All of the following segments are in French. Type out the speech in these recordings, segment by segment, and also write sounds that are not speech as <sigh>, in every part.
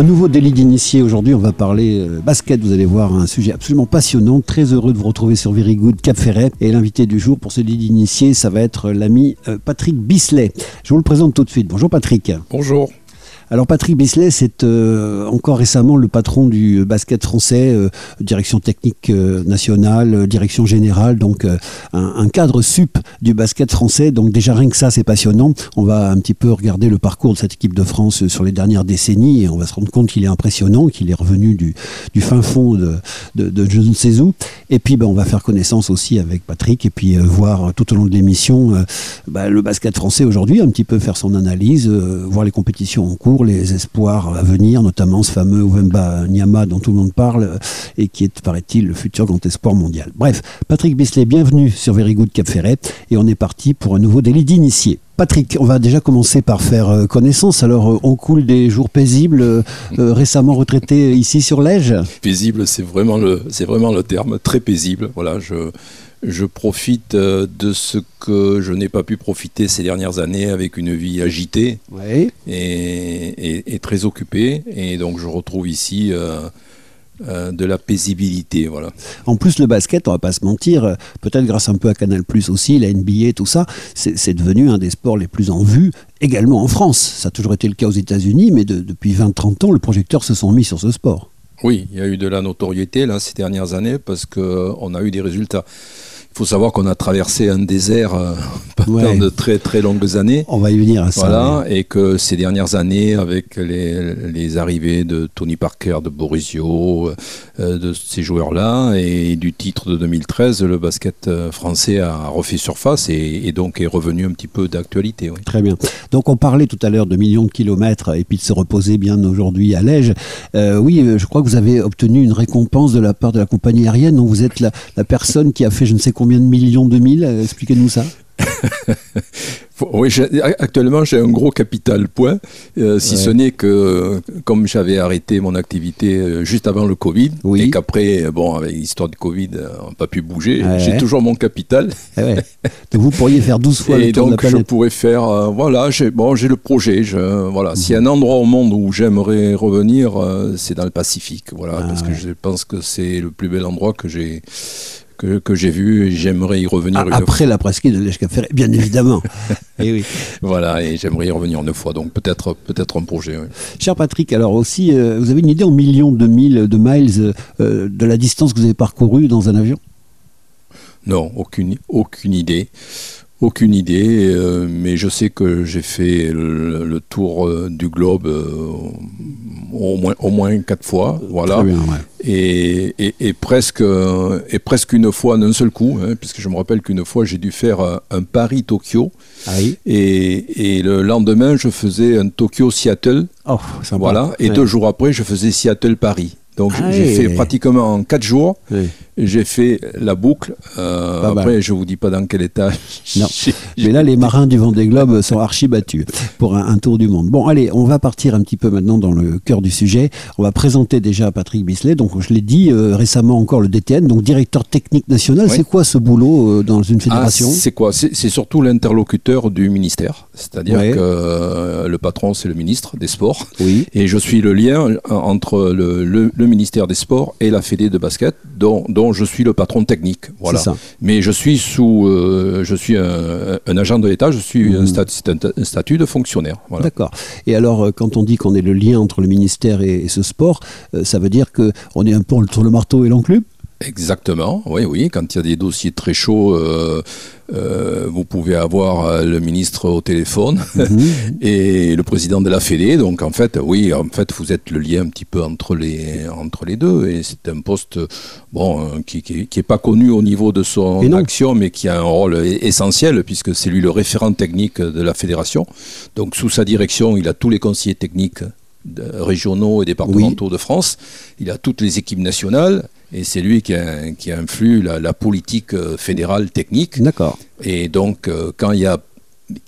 Un nouveau délit d'initié. Aujourd'hui, on va parler euh, basket. Vous allez voir un sujet absolument passionnant. Très heureux de vous retrouver sur Very Good Cap Ferret. Et l'invité du jour pour ce délit d'initié, ça va être l'ami euh, Patrick Bisley. Je vous le présente tout de suite. Bonjour Patrick. Bonjour. Alors Patrick Bisley, c'est euh, encore récemment le patron du basket français, euh, direction technique euh, nationale, direction générale, donc un, cadre sup du basket français. Donc déjà rien que ça, c'est passionnant. On va un petit peu regarder le parcours de cette équipe de France sur les dernières décennies et on va se rendre compte qu'il est impressionnant, qu'il est revenu du, fin fond de, de, je ne sais où. Et puis ben, on va faire connaissance aussi avec Patrick et puis voir tout au long de l'émission ben, le basket français aujourd'hui, un petit peu faire son analyse, voir les compétitions en cours les espoirs à venir, notamment ce fameux Ovemba Nyama dont tout le monde parle et qui est, paraît-il, le futur grand espoir mondial. Bref, Patrick Bisley, bienvenue sur Very Good Cap Ferret et on est parti pour un nouveau délit d'initié. Patrick, on va déjà commencer par faire euh, connaissance. Alors, euh, on coule des jours paisibles, euh, récemment retraité ici sur l'Ège? Paisible, c'est vraiment, le, vraiment le terme, très paisible. Voilà, je, je profite euh, de ce que je n'ai pas pu profiter ces dernières années avec une vie agitée et, très occupée. Et donc je retrouve ici euh, euh, de la paisibilité. Voilà. En plus, le basket, on va pas se mentir, peut-être grâce un peu à Canal Plus aussi, la NBA, tout ça, c'est devenu un des sports les plus en vue, également en France. Ça a toujours été le cas aux États-Unis, mais depuis 20-30 ans, le projecteur se sont mis sur ce sport. Oui, il y a eu de la notoriété là ces dernières années parce qu'on a eu des résultats. Il faut savoir qu'on a traversé un désert euh, <laughs> pendant de très très longues années. On va y venir à ça. Voilà, et que ces dernières années, avec les, les arrivées de Tony Parker, de Borisio, euh, de ces joueurs-là, et du titre de 2013, le basket euh, français a refait surface et, donc est revenu un petit peu d'actualité. Très bien. Donc on parlait tout à l'heure de millions de kilomètres et puis de se reposer bien aujourd'hui à Lège. oui, je crois que vous avez obtenu une récompense de la part de la compagnie aérienne. Donc vous êtes la, la personne qui a fait je ne sais quoi combien de millions de mille euh, Expliquez-nous ça. <laughs> oui, actuellement j'ai un gros capital point, euh, si ce n'est que comme j'avais arrêté mon activité euh, juste avant le Covid, et qu'après, bon, avec l'histoire du Covid, on n'a pas pu bouger, j'ai toujours mon capital. Eh donc vous pourriez faire 12 fois le tour donc de la je pourrais faire, voilà, j'ai bon, le projet. Je, voilà, S'il y a un endroit au monde où j'aimerais revenir, c'est dans le Pacifique, voilà, ah parce que je pense que c'est le plus bel endroit que j'ai que, j'ai vu et j'aimerais y revenir une Après la presqu'île de l'Eschcafferé, bien évidemment. et <laughs> eh oui. Voilà, et j'aimerais y revenir une fois, donc peut-être peut un projet. Cher Patrick, alors aussi, euh, vous avez une idée en millions de milles, de miles, euh, de la distance que vous avez parcourue dans un avion? Non, aucune, aucune idée. Aucune idée, euh, mais je sais que j'ai fait le, tour du globe au moins, au moins quatre fois, voilà. et, et, presque, et presque une fois d'un seul coup, hein, puisque je me rappelle qu'une fois j'ai dû faire un, Paris-Tokyo. Ah et, et, le lendemain, je faisais un Tokyo-Seattle. Oh, voilà. Et deux jours après, je faisais Seattle-Paris. Donc ah j'ai fait pratiquement en 4 jours, j'ai fait la boucle. Euh, après, je vous dis pas dans quel état. Non. <laughs> Mais là, les marins du Vendée Globe sont archi battus pour un, tour du monde. Bon, allez, on va partir un petit peu maintenant dans le cœur du sujet. On va présenter déjà Patrick Bisley. Donc, je l'ai dit euh, récemment encore le DTN, donc directeur technique national. C'est quoi ce boulot euh, dans une ah, fédération? C'est quoi? C'est surtout l'interlocuteur du ministère. C'est-à-dire que le patron, c'est le ministre des Sports. Oui. Et je suis le lien entre le, le le ministère des Sports et la Fédé de basket, dont, dont je suis le patron technique. Voilà. Mais je suis sous, euh, je suis un, agent de l'État, je suis un, un, statut de fonctionnaire. Voilà. D'accord. Et alors, euh, quand on dit qu'on est le lien entre le ministère et, ce sport, euh, ça veut dire que on est un peu sur le marteau et l'enclume? Exactement, oui, oui. Quand il y a des dossiers très chauds, euh, euh, vous pouvez avoir euh, le ministre au téléphone <laughs> mhm. <laughs> et le président de la Fédé. Donc en fait, oui, en fait, vous êtes le lien un petit peu entre les entre les deux. Et c'est un poste, bon, qui, qui, est pas connu au niveau de son action, mais qui a un rôle essentiel puisque c'est lui le référent technique de la fédération. Donc sous sa direction, il a tous les conseillers techniques régionaux et départementaux de France. Il a toutes les équipes nationales. Et c'est lui qui, qui influe la, politique euh, fédérale technique. D'accord. Et donc, euh, quand il y a,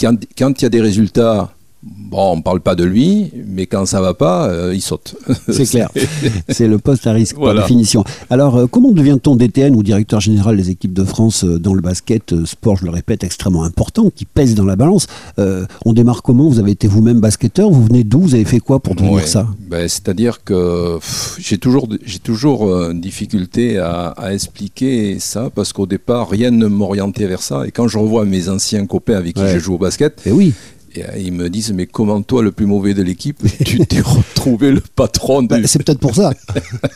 quand, il y a des résultats Bon, on ne parle pas de lui, mais quand ça va pas, euh, il saute. C'est <laughs> clair. C'est le poste à risque par définition. Alors, euh, comment devient-on DTN ou directeur général des équipes de France euh, dans le basket, sport, je le répète, extrêmement important, qui pèse dans la balance On démarre comment? Vous avez été vous-même basketteur Vous venez d'où? Vous avez fait quoi pour devenir ça? Ben, C'est-à-dire que j'ai toujours, j'ai toujours une difficulté à, à, expliquer ça, parce qu'au départ, rien ne m'orientait vers ça. Et quand je revois mes anciens copains avec qui je joue au basket, et eh oui et euh, ils me disent, mais comment toi, le plus mauvais de l'équipe, <laughs> tu t'es retrouvé le patron de... Bah, c'est peut-être pour ça.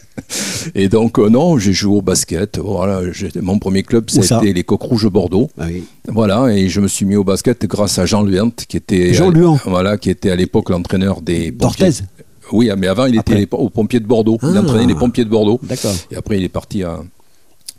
<laughs> et donc, euh, non, j'ai joué au basket. Voilà, mon premier club, c'était les Coques Rouges Bordeaux. Ah voilà, et je me suis mis au basket grâce à Jean Luant, qui était... Jean Luant Voilà, qui était à l'époque l'entraîneur des... D'Orthez oui, mais avant, il était au pompiers de Bordeaux. Il ah. entraînait les pompiers de Bordeaux. D'accord. Et après, il est parti à,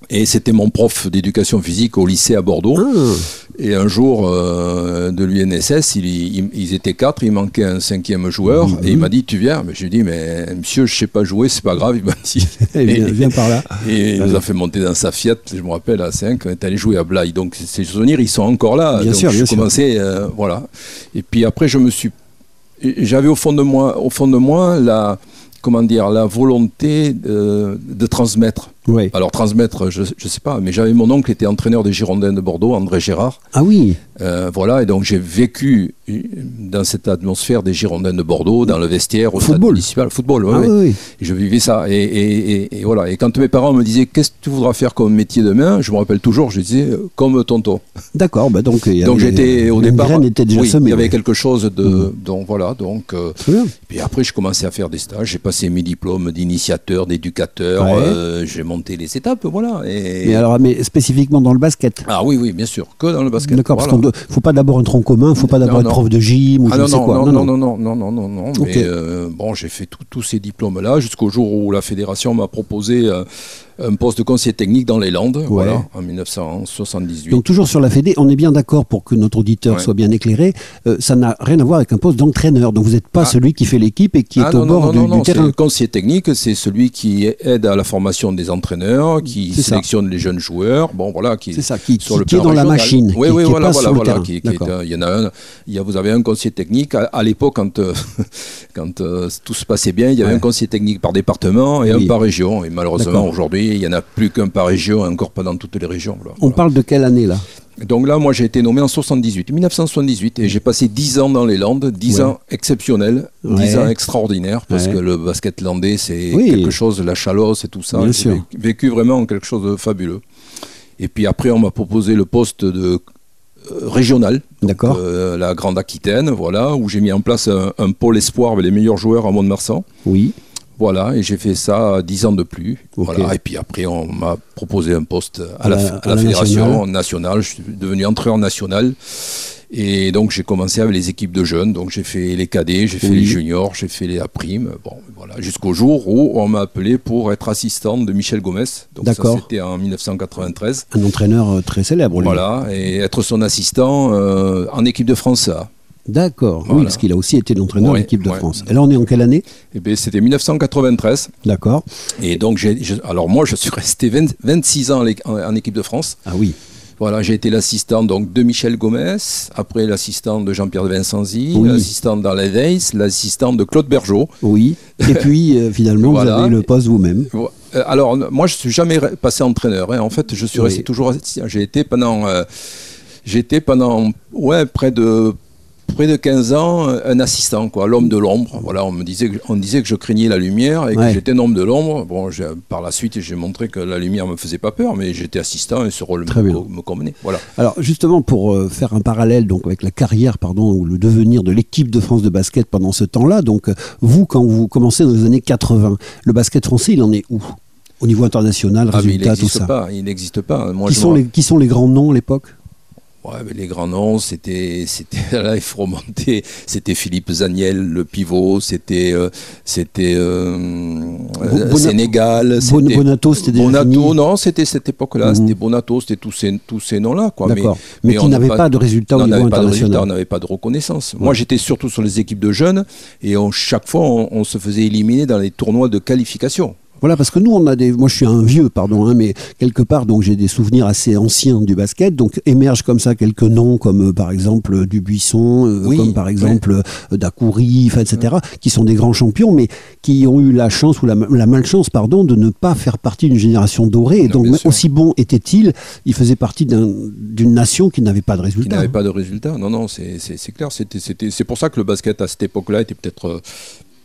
et c'était mon prof d'éducation physique au lycée à Bordeaux. Ah. Et un jour euh, de l'UNSS, ils, étaient quatre, il manquait un cinquième joueur. Mhm. Et il m'a dit Tu viens? Mais j'ai dit Mais monsieur, je ne sais pas jouer, c'est pas grave. Il m'a dit et, viens, par là. Et il nous a fait monter dans sa Fiat, je me rappelle, à 5, on est allé jouer à Blaye. Donc ces souvenirs, ils sont encore là. Bien sûr, je commençais, euh, voilà. Et puis après, je me suis. J'avais au fond de moi, au fond de moi la, comment dire, la volonté de, de transmettre. Alors transmettre, je ne sais pas, mais j'avais mon oncle qui était entraîneur des Girondins de Bordeaux, André Gérard. Ah oui. Euh, voilà, et donc j'ai vécu dans cette atmosphère des Girondins de Bordeaux, dans le vestiaire, au football. municipal, football. Ah oui, Et je vivais ça. Et, voilà. Et quand mes parents me disaient qu'est-ce que tu voudras faire comme métier demain, je me rappelle toujours, je disais euh, comme tonton. D'accord. Bah donc donc j'étais au départ. Était déjà oui, il y avait quelque chose de mmh. donc voilà donc. Euh, puis après je commençais à faire des stages. J'ai passé mes diplômes d'initiateur, d'éducateur. j'ai monté les étapes, voilà. Et... alors, mais spécifiquement dans le basket Ah oui, oui, bien sûr, que dans le basket. D'accord, parce ne faut pas d'abord un tronc commun, il ne faut pas d'abord être prof de gym ou ah je non, sais quoi. Non, non, non, non, non, non, non, non. Mais euh, bon, j'ai fait tous ces diplômes-là jusqu'au jour où la fédération m'a proposé euh, un poste de conseiller technique dans les Landes, voilà, en 1978. Donc toujours sur la Fédé, on est bien d'accord pour que notre auditeur soit bien éclairé, euh, ça n'a rien à voir avec un poste d'entraîneur. Donc vous n'êtes pas ah. celui qui fait l'équipe et qui est ah, au bord du, du terrain. Le conseiller technique, c'est celui qui aide à la formation des entraîneurs, qui sélectionne les jeunes joueurs, bon voilà, qui, ça, qui, sur le qui est dans la machine. Oui, oui, voilà, voilà, voilà. il y en a un, il y a, vous avez un conseiller technique. À, l'époque, quand, euh, <laughs> quand euh, tout se passait bien, il y avait un conseiller technique par département et un par région. Et malheureusement, aujourd'hui, il n'y en a plus qu'un par région, encore pas dans toutes les régions. On parle de quelle année là? Donc là, moi, j'ai été nommé en 78, 1978, et j'ai passé 10 ans dans les Landes, 10 ans exceptionnels, 10 ans extraordinaires, parce que le basket landais, c'est quelque chose, la chalosse et tout ça. J'ai vécu vraiment quelque chose de fabuleux. Et puis après, on m'a proposé le poste de euh, régional, D'accord. Euh, la Grande Aquitaine, voilà, où j'ai mis en place un, pôle espoir avec les meilleurs joueurs à Mont-de-Marsan. Oui. Voilà, et j'ai fait ça dix ans de plus. Voilà, et puis après, on m'a proposé un poste à, la, fédération nationale. Je suis devenu entraîneur national. Et donc j'ai commencé avec les équipes de jeunes, donc j'ai fait les cadets, j'ai fait les juniors, j'ai fait les A-prime, bon voilà, jusqu'au jour où on m'a appelé pour être assistant de Michel Gomez. Donc ça c'était en 1993. Un entraîneur euh, très célèbre. Lui. Voilà, et être son assistant euh, en équipe de France A. D'accord, oui, parce qu'il a aussi été l'entraîneur de l'équipe de France. Et là, on est en quelle année? Eh bien, C'était 1993. D'accord. Et donc, j'ai, alors moi, je suis resté 26 ans en, équipe de France. Ah oui. Voilà, j'ai été l'assistant donc de Michel Gomez, après l'assistant de Jean-Pierre de Vincenzi, l'assistant d'Alain Weiss, l'assistant de Claude Bergeau. Oui. Et <laughs> puis euh, finalement, vous avez le poste vous-même. Euh, alors, moi, je ne suis jamais passé entraîneur. Hein. En fait, je suis resté toujours. J'ai été pendant. Euh, j'étais pendant ouais, près de près de 15 ans, un assistant, quoi, l'homme de l'ombre. Voilà, on me disait, on disait que je craignais la lumière et que j'étais un homme de l'ombre. Bon, par la suite, j'ai montré que la lumière me faisait pas peur, mais j'étais assistant et ce rôle me, convenait. Voilà. Alors, justement, pour euh, faire un parallèle donc avec la carrière, pardon, ou le devenir de l'équipe de France de basket pendant ce temps-là, donc vous, quand vous commencez dans les années 80, le basket français, il en est où? Au niveau international, ah, résultat, tout ça? Pas, il n'existe pas. Moi, qui, sont les, qui sont les grands noms à l'époque? Les grands noms, c'était, c'était là, il faut remonter. C'était Philippe Zaniel, le pivot. C'était, euh, c'était euh, Sénégal. Bonato, c'était Bonato, non, c'était cette époque-là. Mhm. C'était Bonato, c'était tous ces, tous ces noms-là, quoi. Mais, mais, qui n'avaient pas, de résultats au niveau international. on n'avait pas de reconnaissance. Moi, j'étais surtout sur les équipes de jeunes, et chaque fois, on, se faisait éliminer dans les tournois de qualification. Voilà, parce que nous, on a des. Moi, je suis un vieux, pardon, hein, mais quelque part, donc j'ai des souvenirs assez anciens du basket. Donc émergent comme ça quelques noms, comme euh, par exemple euh, Dubuisson, euh, comme par exemple. Dacoury, etc., qui sont des grands champions, mais qui ont eu la chance ou la, la malchance, pardon, de ne pas faire partie d'une génération dorée. Et Non, donc, aussi bon était-il, il faisait partie d'un- d'une nation qui n'avait pas de qui résultats. n'avait pas de résultat. Non, non, c'est clair. C'est pour ça que le basket à cette époque-là était peut-être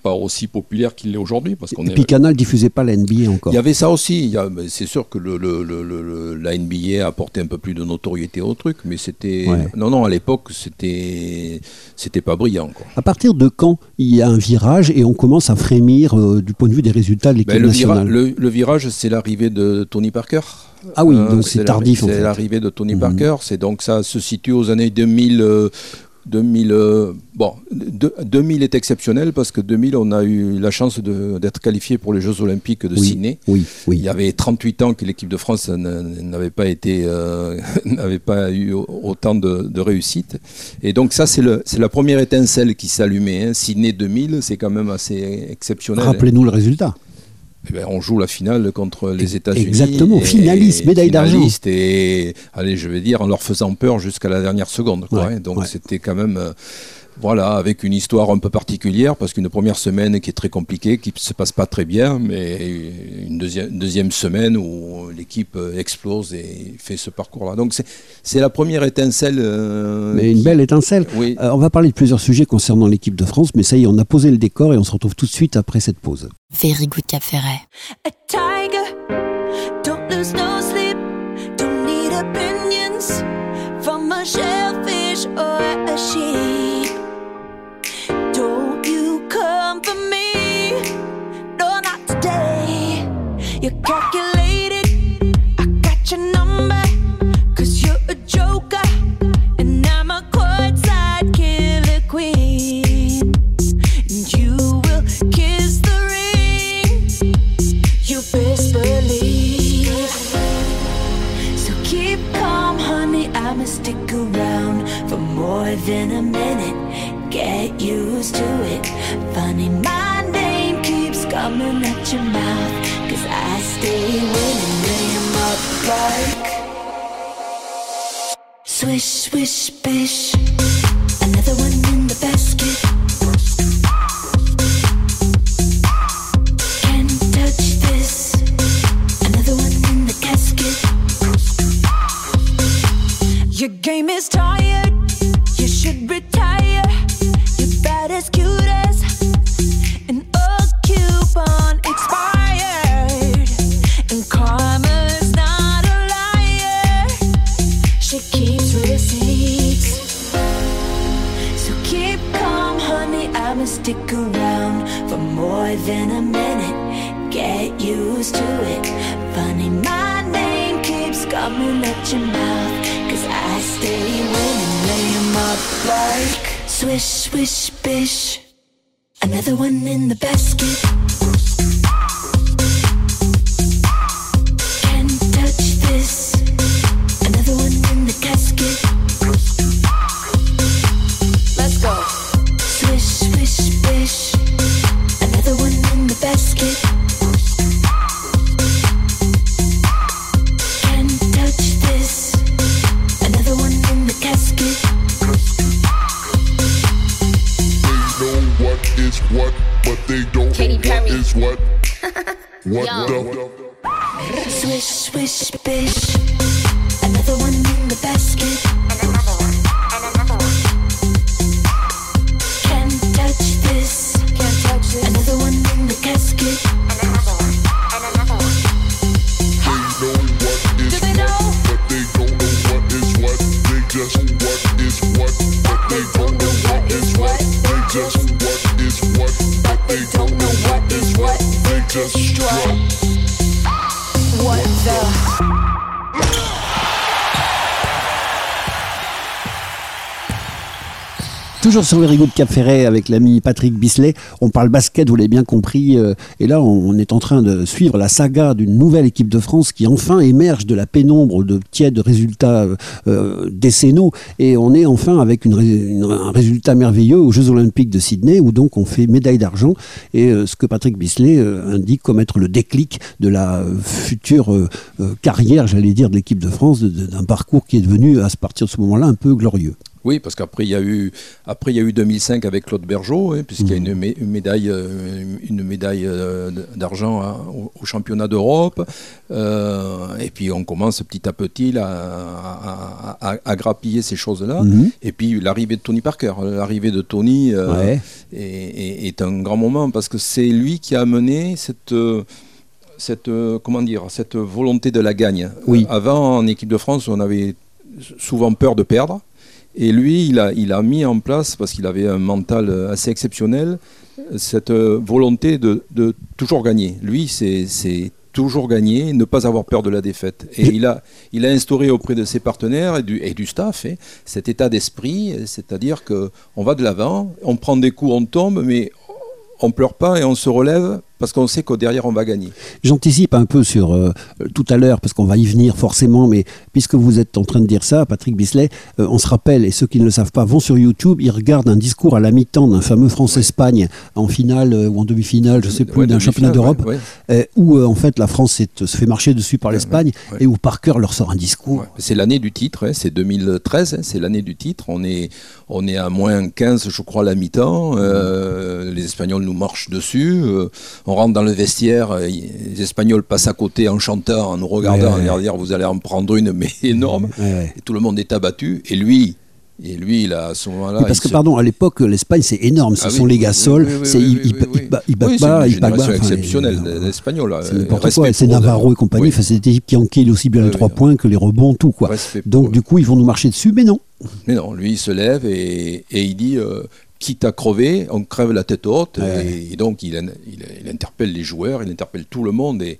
pas aussi populaire qu'il l'est aujourd'hui. Parce qu'on Et est. puis Canal diffusait pas la NBA encore. Il y avait ça aussi. Il y a- C'est sûr que le, le- le- la NBA a apporté un peu plus de notoriété au truc, mais c'était. Ouais. Non, non, à l'époque, c'était c'était pas brillant. Quoi. À partir de quand il y a un virage et on commence à frémir euh, du point de vue des résultats de l'équipe Ben, vira- nationale? le- virage, c'est l'arrivée de Tony Parker. Ah oui, Euh, donc c'est tardif en C'est fait. l'arrivée de Tony Mhm. Parker. C'est donc ça se situe aux années 2000. euh, 2000, euh, bon, de- 2000 est exceptionnel parce que 2000, on a eu la chance d'être qualifié pour les Jeux Olympiques de Oui, Sydney. oui, oui. Il y avait 38 ans que l'équipe de France n'avait pas été, euh, <laughs> n'avait pas eu autant de, de réussite. Et donc ça, c'est la première étincelle qui s'allumait. Hein. Sydney 2000, c'est quand même assez exceptionnel. hein. Rappelez-nous le résultat. Eh ben, on joue la finale contre les États-Unis. Exactement, finaliste, médaille d'argent. Et, allez, je vais dire, en leur faisant peur jusqu'à la dernière seconde. quoi, Ouais, hein. Donc ouais. c'était quand même. Voilà, avec une histoire un peu particulière, parce qu'une première semaine qui est très compliquée, qui ne se passe pas très bien, mais une deuxième, une deuxième semaine où l'équipe euh, explose et fait ce parcours-là. Donc c'est- c'est la première étincelle. euh, Mais une qui- belle étincelle. Oui. Euh, on va parler de plusieurs sujets concernant l'équipe de France, mais ça y est, on a posé le décor et on se retrouve tout de suite après cette pause. Very good Cap Ferret. A tiger, don't lose no sleep, don't need opinions from a shellfish or a sheep. Get used to it. Funny, my name keeps coming at your mouth. Swish, swish, bish. Another one in the basket. Can't touch this. Another one in the. Your game is tired. I'ma stick around for more than a minute. Get used to it. Funny, my name keeps coming at your mouth. Cause I stay winning, lay 'em up like swish, swish, bish. Another one in the basket. Can't touch this. What Yo. the? Swish, swish, bish. Toujours sur Very Good Cap Ferret avec l'ami Patrick Bisley. On parle basket, vous l'avez bien compris. euh, et là, on est en train de suivre la saga d'une nouvelle équipe de France qui enfin émerge de la pénombre de tièdes résultats euh, euh, décennaux. Et on est enfin avec un résultat merveilleux aux Jeux Olympiques de Sydney où donc on fait médaille d'argent. Et ce que Patrick Bisley indique comme être le déclic de la future carrière, j'allais dire, de l'équipe de France, de- de- d'un parcours qui est devenu à partir de ce moment-là un peu glorieux. Oui, parce qu'après il y a eu après il y a eu 2005 avec Claude Bergeau, hein, puisqu'il y a une, mé- une médaille euh, une médaille euh, d'argent à- au, au championnat d'Europe. Euh, et puis on commence petit à petit là, à, à- à grappiller ces choses-là. Mhm. Et puis l'arrivée de Tony Parker, l'arrivée de Tony Ouais. est, est- est un grand moment parce que c'est lui qui a amené cette cette comment dire cette volonté de la gagne. Oui. Avant en équipe de France, on avait souvent peur de perdre. Et lui, il a, mis en place, parce qu'il avait un mental assez exceptionnel, cette volonté de, toujours gagner. Lui, c'est toujours gagner, ne pas avoir peur de la défaite. Et il a, instauré auprès de ses partenaires et du, staff hein, cet état d'esprit, c'est-à-dire que on va de l'avant, on prend des coups, on tombe, mais on pleure pas et on se relève parce qu'on sait qu'au derrière on va gagner. J'anticipe un peu sur euh, tout à l'heure, parce qu'on va y venir forcément, mais puisque vous êtes en train de dire ça, Patrick Bisley, euh, on se rappelle, et ceux qui ne le savent pas vont sur YouTube, ils regardent un discours à la mi-temps d'un fameux France-Espagne en finale euh, ou en demi-finale, je sais plus, Ouais, d'un championnat d'Europe, ouais, ouais. où en fait la France est- se fait marcher dessus par l'Espagne, et où Parker leur sort un discours. C'est l'année du titre, hein, c'est 2013, hein, c'est l'année du titre. On est, on est à moins 15, je crois, à la mi-temps. Les Espagnols nous marchent dessus. On rentre dans le vestiaire. euh, les Espagnols passent à côté en chantant, en nous regardant, Ouais, ouais. en dire vous allez en prendre une, mais <laughs> énorme. Ouais, ouais. Et tout le monde est abattu. Et lui, et lui, il a à ce moment-là. Oui, parce que, se- pardon, à l'époque, l'Espagne, c'est énorme. Ce Ah sont oui, les oui, ils- battent Oui, c'est pas, une pas. génération exceptionnelle les- des Espagnols. C'est n'importe quoi. C'est. Navarro et compagnie. Oui. Enfin, c'est des équipes qui enquillent aussi bien les trois points que les rebonds, tout quoi. Respect Donc du coup, ils vont nous marcher dessus, mais non. Mais non, lui, il se lève et, et il dit euh, quitte à crever, on crève la tête haute. Ouais. Et, et donc, il, in- il- il interpelle les joueurs, il interpelle tout le monde et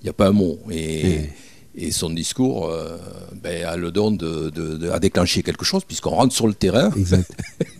il n'y a pas un mot. Et, Ouais. et son discours euh, ben, a le don de, de- de- a déclenché quelque chose, puisqu'on rentre sur le terrain. Exact. <laughs>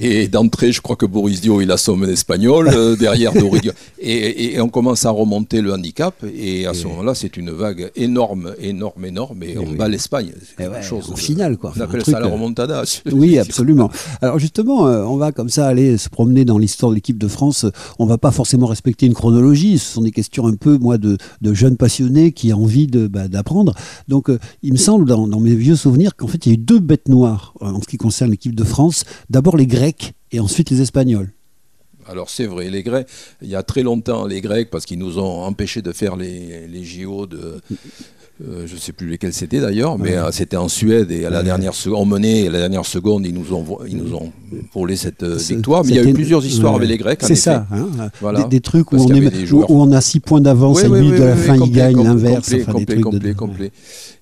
Et d'entrée, je crois que Boris Dio, il assomme l'espagnol. euh, derrière, Doridio. <laughs> Et, et- et on commence à remonter le handicap. Et à ce moment-là, c'est une vague énorme, énorme, énorme. Et, on oui. bat l'Espagne. C'est Eh ouais, chose en de- finale, quoi. On appelle truc, ça la euh, remontada. <laughs> Oui, absolument. Alors justement, euh, on va comme ça aller se promener dans l'histoire de l'équipe de France. On va pas forcément respecter une chronologie. Ce sont des questions un peu, moi, de, de jeunes passionnés qui ont envie bah, d'apprendre. Donc, euh, il me semble, dans, dans mes vieux souvenirs, qu'en fait, il y a eu deux bêtes noires euh, en ce qui concerne l'équipe de France. D'abord les Grecs et ensuite les Espagnols. Alors c'est vrai, les Grecs, il y a très longtemps, les Grecs, parce qu'ils nous ont empêchés de faire les, les JO de... euh, je ne sais plus lesquels c'était d'ailleurs, mais euh, c'était en Suède et à la dernière seconde, on menait à la dernière seconde, ils nous ont, ils nous ont volé cette euh, victoire. Mais il y a eu plusieurs histoires ouais. avec les Grecs. C'est ça. hein, Voilà. des, des trucs où on, est- des où, a 6 points d'avance Oui, et oui, lui, oui, de la oui, fin, il gagne l'inverse. Complet, complet, complet, complet.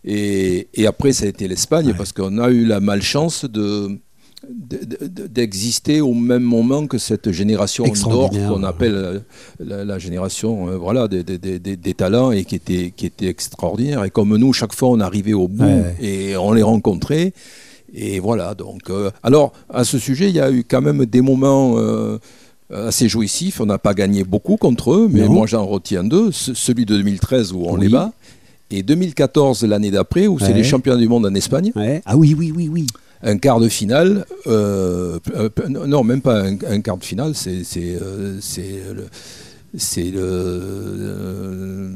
Et, et après, ça a été l'Espagne, parce qu'on a eu la malchance de- d'exister au même moment que cette génération d'or qu'on appelle euh, la, la génération euh, voilà des, des- des- des- talents et qui était qui était extraordinaire et comme nous chaque fois on arrivait au bout Ouais. et on les rencontrait et voilà donc euh, alors à ce sujet il y a eu quand même des moments euh, assez jouissifs on n'a pas gagné beaucoup contre eux mais Non. moi j'en retiens deux Ce- celui de 2013 où on Oui. les bat et 2014 l'année d'après où c'est les championnats du monde en Espagne Ouais. Ah oui, oui, oui, oui. Un quart de finale, euh, euh, non, même pas un, un quart de finale, c'est c'est euh, c'est le,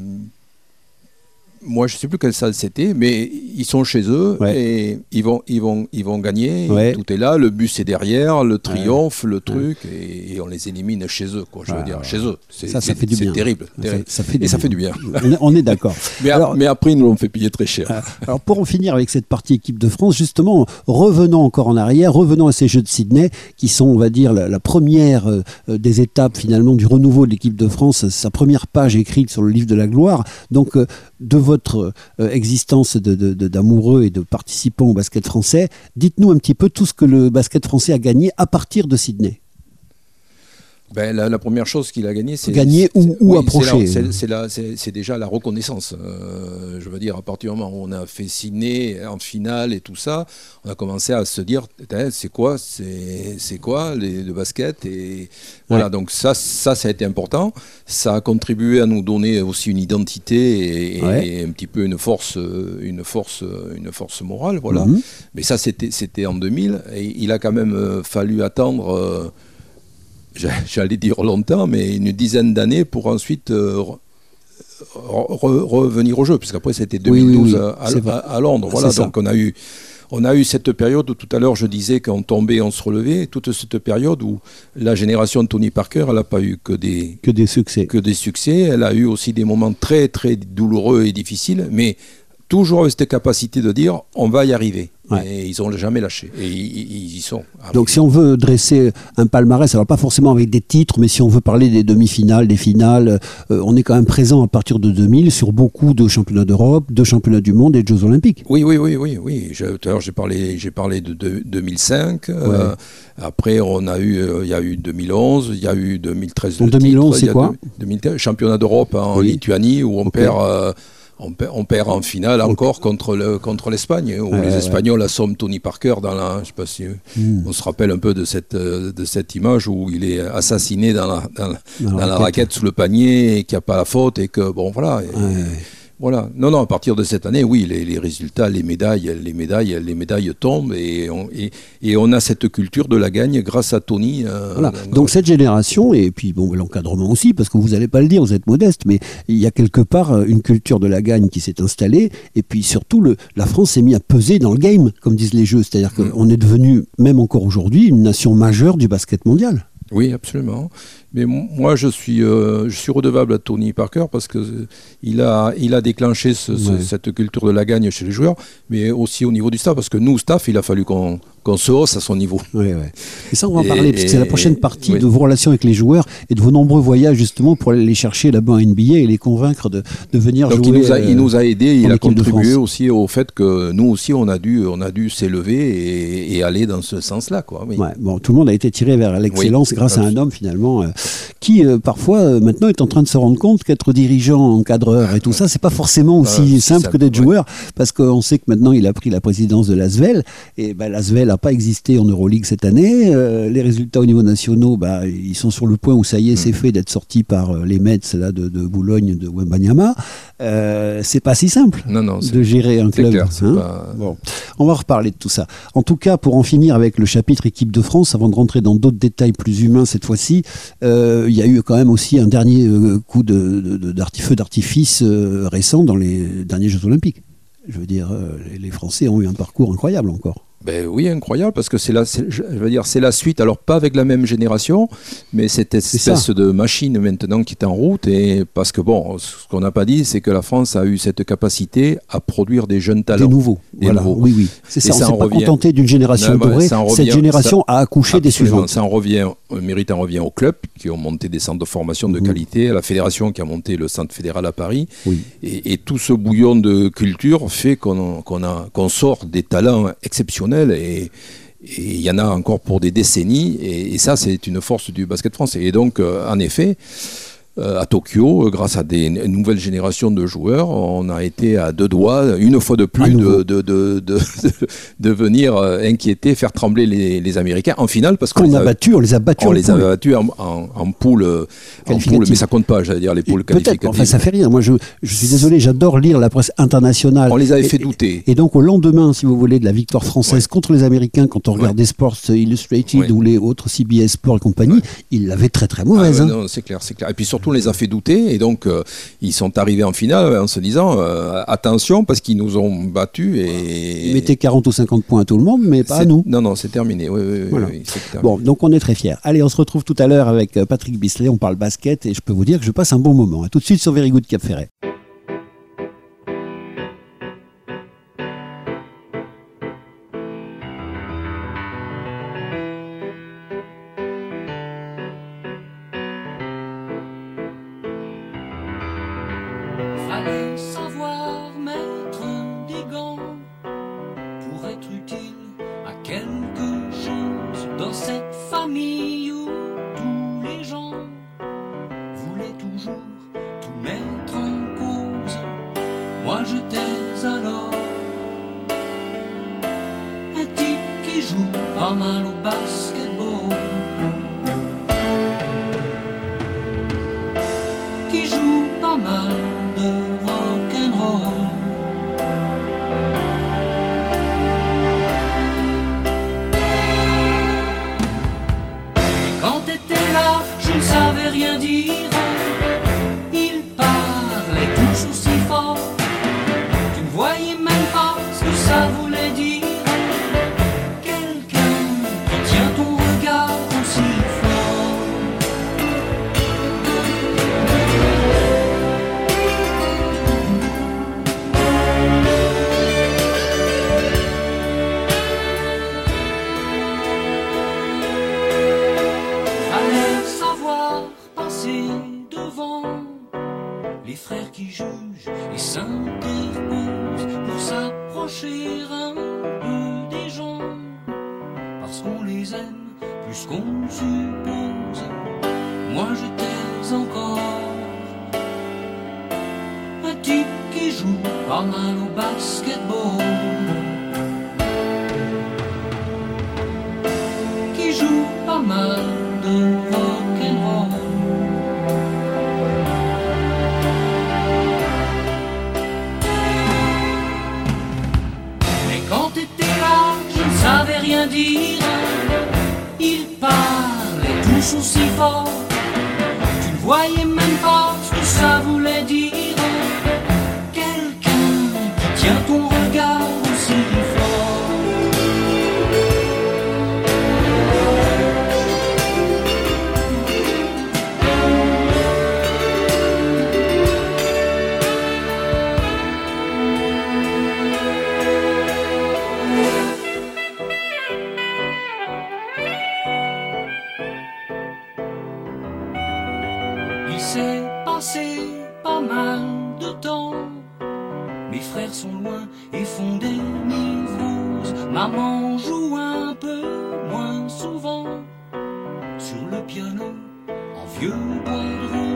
moi je sais plus quelle salle c'était, mais ils sont chez eux Ouais. et ils vont ils vont ils vont gagner. Ouais. Tout est là, le bus est derrière, le triomphe, le truc, et, et on les élimine chez eux, quoi. Je veux dire, chez eux. C'est Ça, ça fait du bien. terrible, terrible. ça fait du et ça bien. fait du bien. On est, d'accord. <laughs> Mais, Alors- mais après ils nous l'ont fait payer très cher. <laughs> Alors pour en finir avec cette partie équipe de France, justement, revenons encore en arrière, revenons à ces Jeux de Sydney, qui sont, on va dire, la, la première euh, euh, des étapes finalement du renouveau de l'équipe de France, sa première page écrite sur le livre de la gloire. Donc euh, de votre euh, existence d'amoureux et de participants au basket français, dites-nous un petit peu tout ce que le basket français a gagné à partir de Sydney. Ben, la, la première chose qu'il a gagné, c'est Gagner ou- ou c'est approcher. c'est- déjà la reconnaissance. Euh, je veux dire, à partir du moment où on a fait signer en finale et tout ça, on a commencé à se dire, c'est quoi, c'est quoi les, le basket et voilà. Donc ça, ça, ça a été important. Ça a contribué à nous donner aussi une identité et, et- Ouais. et un petit peu une force, euh, une force, euh, une force morale. Voilà. Mhm. Mais ça, c'était c'était en 2000. Et il a quand même fallu attendre, euh, j'allais dire longtemps, mais une dizaine d'années pour ensuite euh, re- re- revenir au jeu. Puisqu'après, c'était Oui, 2012 oui, oui, à, Londres. Voilà, c'est ça. donc on a eu. On a eu cette période où tout à l'heure je disais qu'on tombait, on se relevait, toute cette période où la génération de Tony Parker, elle n'a pas eu que des, Que des succès. que des succès. Elle a eu aussi des moments très très douloureux et difficiles, mais toujours avec cette capacité de dire on va y arriver. Ouais. Et ils n'ont jamais lâché. Et ils, y sont. arrivés. Donc si on veut dresser un palmarès, alors pas forcément avec des titres, mais si on veut parler des demi-finales, des finales, euh, on est quand même présent à partir de 2000 sur beaucoup de championnats d'Europe, de championnats du monde et de Jeux Olympiques. Oui, oui, oui, oui, oui. Tout à l'heure, j'ai parlé, j'ai parlé de, de- 2005. euh, après, on a eu, euh, il y a eu 2011, il y a eu 2013. En le 2011, titre, il y c'est quoi deux- 2013, Championnat d'Europe en Oui. Lituanie où on perd. On perd, on perd en finale encore contre le contre l'Espagne où les. Espagnols assomment Tony Parker dans la je sais pas si Hmm. on se rappelle un peu de cette euh, de cette image où il est assassiné dans la dans, la- Dans la dans la raquette. sous le panier et qu'il n'y a pas la faute et que bon voilà et-. Voilà. Non, non, à partir de cette année, oui, les, les résultats, les médailles, les médailles, les médailles tombent et on, et, et on a cette culture de la gagne grâce à Tony. euh, Voilà. Donc cette génération, et puis bon, l'encadrement aussi, parce que vous n'allez pas le dire, vous êtes modeste, mais il y a quelque part euh, une culture de la gagne qui s'est installée, et puis surtout, le, la France s'est mise à peser dans le game, comme disent les jeux, c'est-à-dire Mm. qu'on est devenu, même encore aujourd'hui, une nation majeure du basket mondial. Oui, absolument. Mais moi, je suis, euh, je suis redevable à Tony Parker parce que euh, il a, il a déclenché ce- ce- Ouais. cette culture de la gagne chez les joueurs, mais aussi au niveau du staff, parce que nous, staff, il a fallu qu'on qu'on se hausse à son niveau. Et ça, on va en parler, parce que c'est la prochaine partie oui. de vos relations avec les joueurs et de vos nombreux voyages, justement, pour aller les chercher là-bas en NBA et les convaincre de, de venir Donc jouer. il nous, a, euh, il nous a aidé, il a contribué aussi au fait que nous aussi, on a dû, on a dû s'élever et, et aller dans ce sens-là. Quoi, oui. Ouais, bon, tout le monde a été tiré vers l'excellence grâce à un homme finalement euh, qui euh, parfois euh, maintenant est en train de se rendre compte qu'être dirigeant, encadreur et tout ça, c'est pas forcément aussi Ah, simple que d'être ouais. joueur parce qu'on sait que maintenant il a pris la présidence de l'Asvel et ben, l'Asvel n'a pas existé en Euroleague cette année. Euh, les résultats au niveau nationaux, bah, ils sont sur le point où ça y est, Mm. c'est fait d'être sorti par euh, les Mets là, de, de Boulogne, de Wembanyama. Euh, c'est pas si simple Non, non, c'est de gérer un club. clair. hein. pas- Bon, on va reparler de tout ça. En tout cas, pour en finir avec le chapitre équipe de France, avant de rentrer dans d'autres détails plus humains cette fois-ci, euh, il y a eu quand même aussi un dernier coup de, de- de- d'arti- feu d'artifice récent dans les derniers Jeux Olympiques. Je veux dire, les Français ont eu un parcours incroyable encore. Ben oui, incroyable, parce que c'est la, je veux dire, c'est la suite. Alors pas avec la même génération, mais cette espèce de machine maintenant qui est en route. Et parce que bon, ce qu'on n'a pas dit, c'est que la France a eu cette capacité à produire des jeunes talents. Des nouveaux. Des voilà. nouveaux. Oui, oui. C'est ça. on ça s'est pas contenté d'une génération Non, bah, dorée. Cette génération ça- a accouché des suivantes. Ça en revient, le mérite en revient aux clubs qui ont monté des centres de formation de Mhm. qualité, à la fédération qui a monté le centre fédéral à Paris. Oui. Et, et tout ce bouillon de culture fait qu'on qu'on a- qu'on sort des talents exceptionnels et il y en a encore pour des décennies. Et, ça, c'est une force du basket français. Et donc, euh, en effet, à Tokyo, euh, grâce à des une nouvelle génération de joueurs, on a été à deux doigts, une fois de plus, de, de, <laughs> de, venir euh, inquiéter, faire trembler les, les Américains en finale parce qu'on a battus, on les a battus on en les a poule. battus en, en, en poule, euh, en Qualificative. poule, mais ça compte pas, j'allais dire les poules Peut-être, qualificatives. enfin ça fait rien. Moi je, je suis désolé, j'adore lire la presse internationale. On les avait fait douter. Et donc au lendemain, si vous voulez, de la victoire française contre les Américains, quand on regardait Sports Illustrated Ouais. ou les autres CBS Sports et compagnie, Ouais. ils l'avaient très très Ah mauvaise. ouais, hein. non, c'est clair, c'est clair. Et puis surtout, on les a fait douter, et donc euh, ils sont arrivés en finale en se disant euh, attention parce qu'ils nous ont battus et. Ils mettaient 40 ou 50 points à tout le monde, mais pas à nous. Non, non, c'est terminé. Oui, oui, oui, Voilà. oui, c'est terminé. Bon, donc on est très fiers. Allez, on se retrouve tout à l'heure avec euh, Patrick Bisley, on parle basket et je peux vous dire que je passe un bon moment. À tout de suite sur Very Good Cap Ferret. Fallait savoir mettre des gants pour être utile à quelque chose dans cette famille où tous les gens toujours tout mettre en cause. Moi j'étais alors un type qui joue pas mal au basketball. Rien dire. Qu'on suppose. Moi j'étais encore un type qui joue pas mal au basketball. qui joue pas mal de rock'n'roll. Mais quand t'étais là, je ne savais rien dire. Il parlait tous aussi fort. Tu ne voyais même pas ce que ça voulait dire. Quelqu'un qui tient ton regard aussi Maman joue un peu moins souvent sur le piano en vieux bois de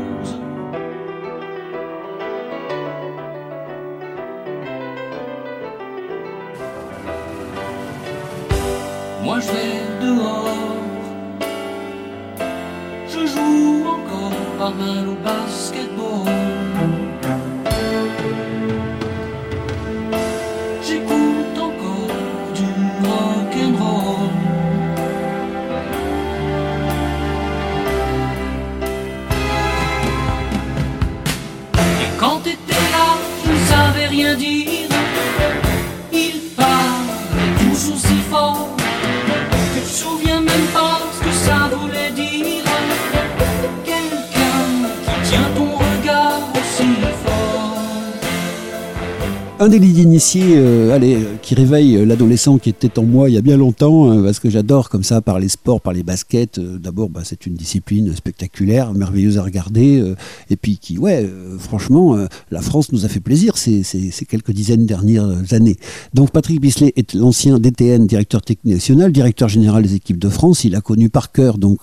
délit d'initié, euh, euh, qui réveille euh, l'adolescent qui était en moi il y a bien longtemps, euh, parce que j'adore comme ça par les sports, par les baskets. Euh, D'abord, bah, c'est une discipline spectaculaire, merveilleuse à regarder, et puis qui, ouais, franchement, la France nous a fait plaisir ces, quelques dizaines dernières années. Donc Patrick Bisley est l'ancien DTN, directeur technique national, directeur général des équipes de France. Il a connu par cœur donc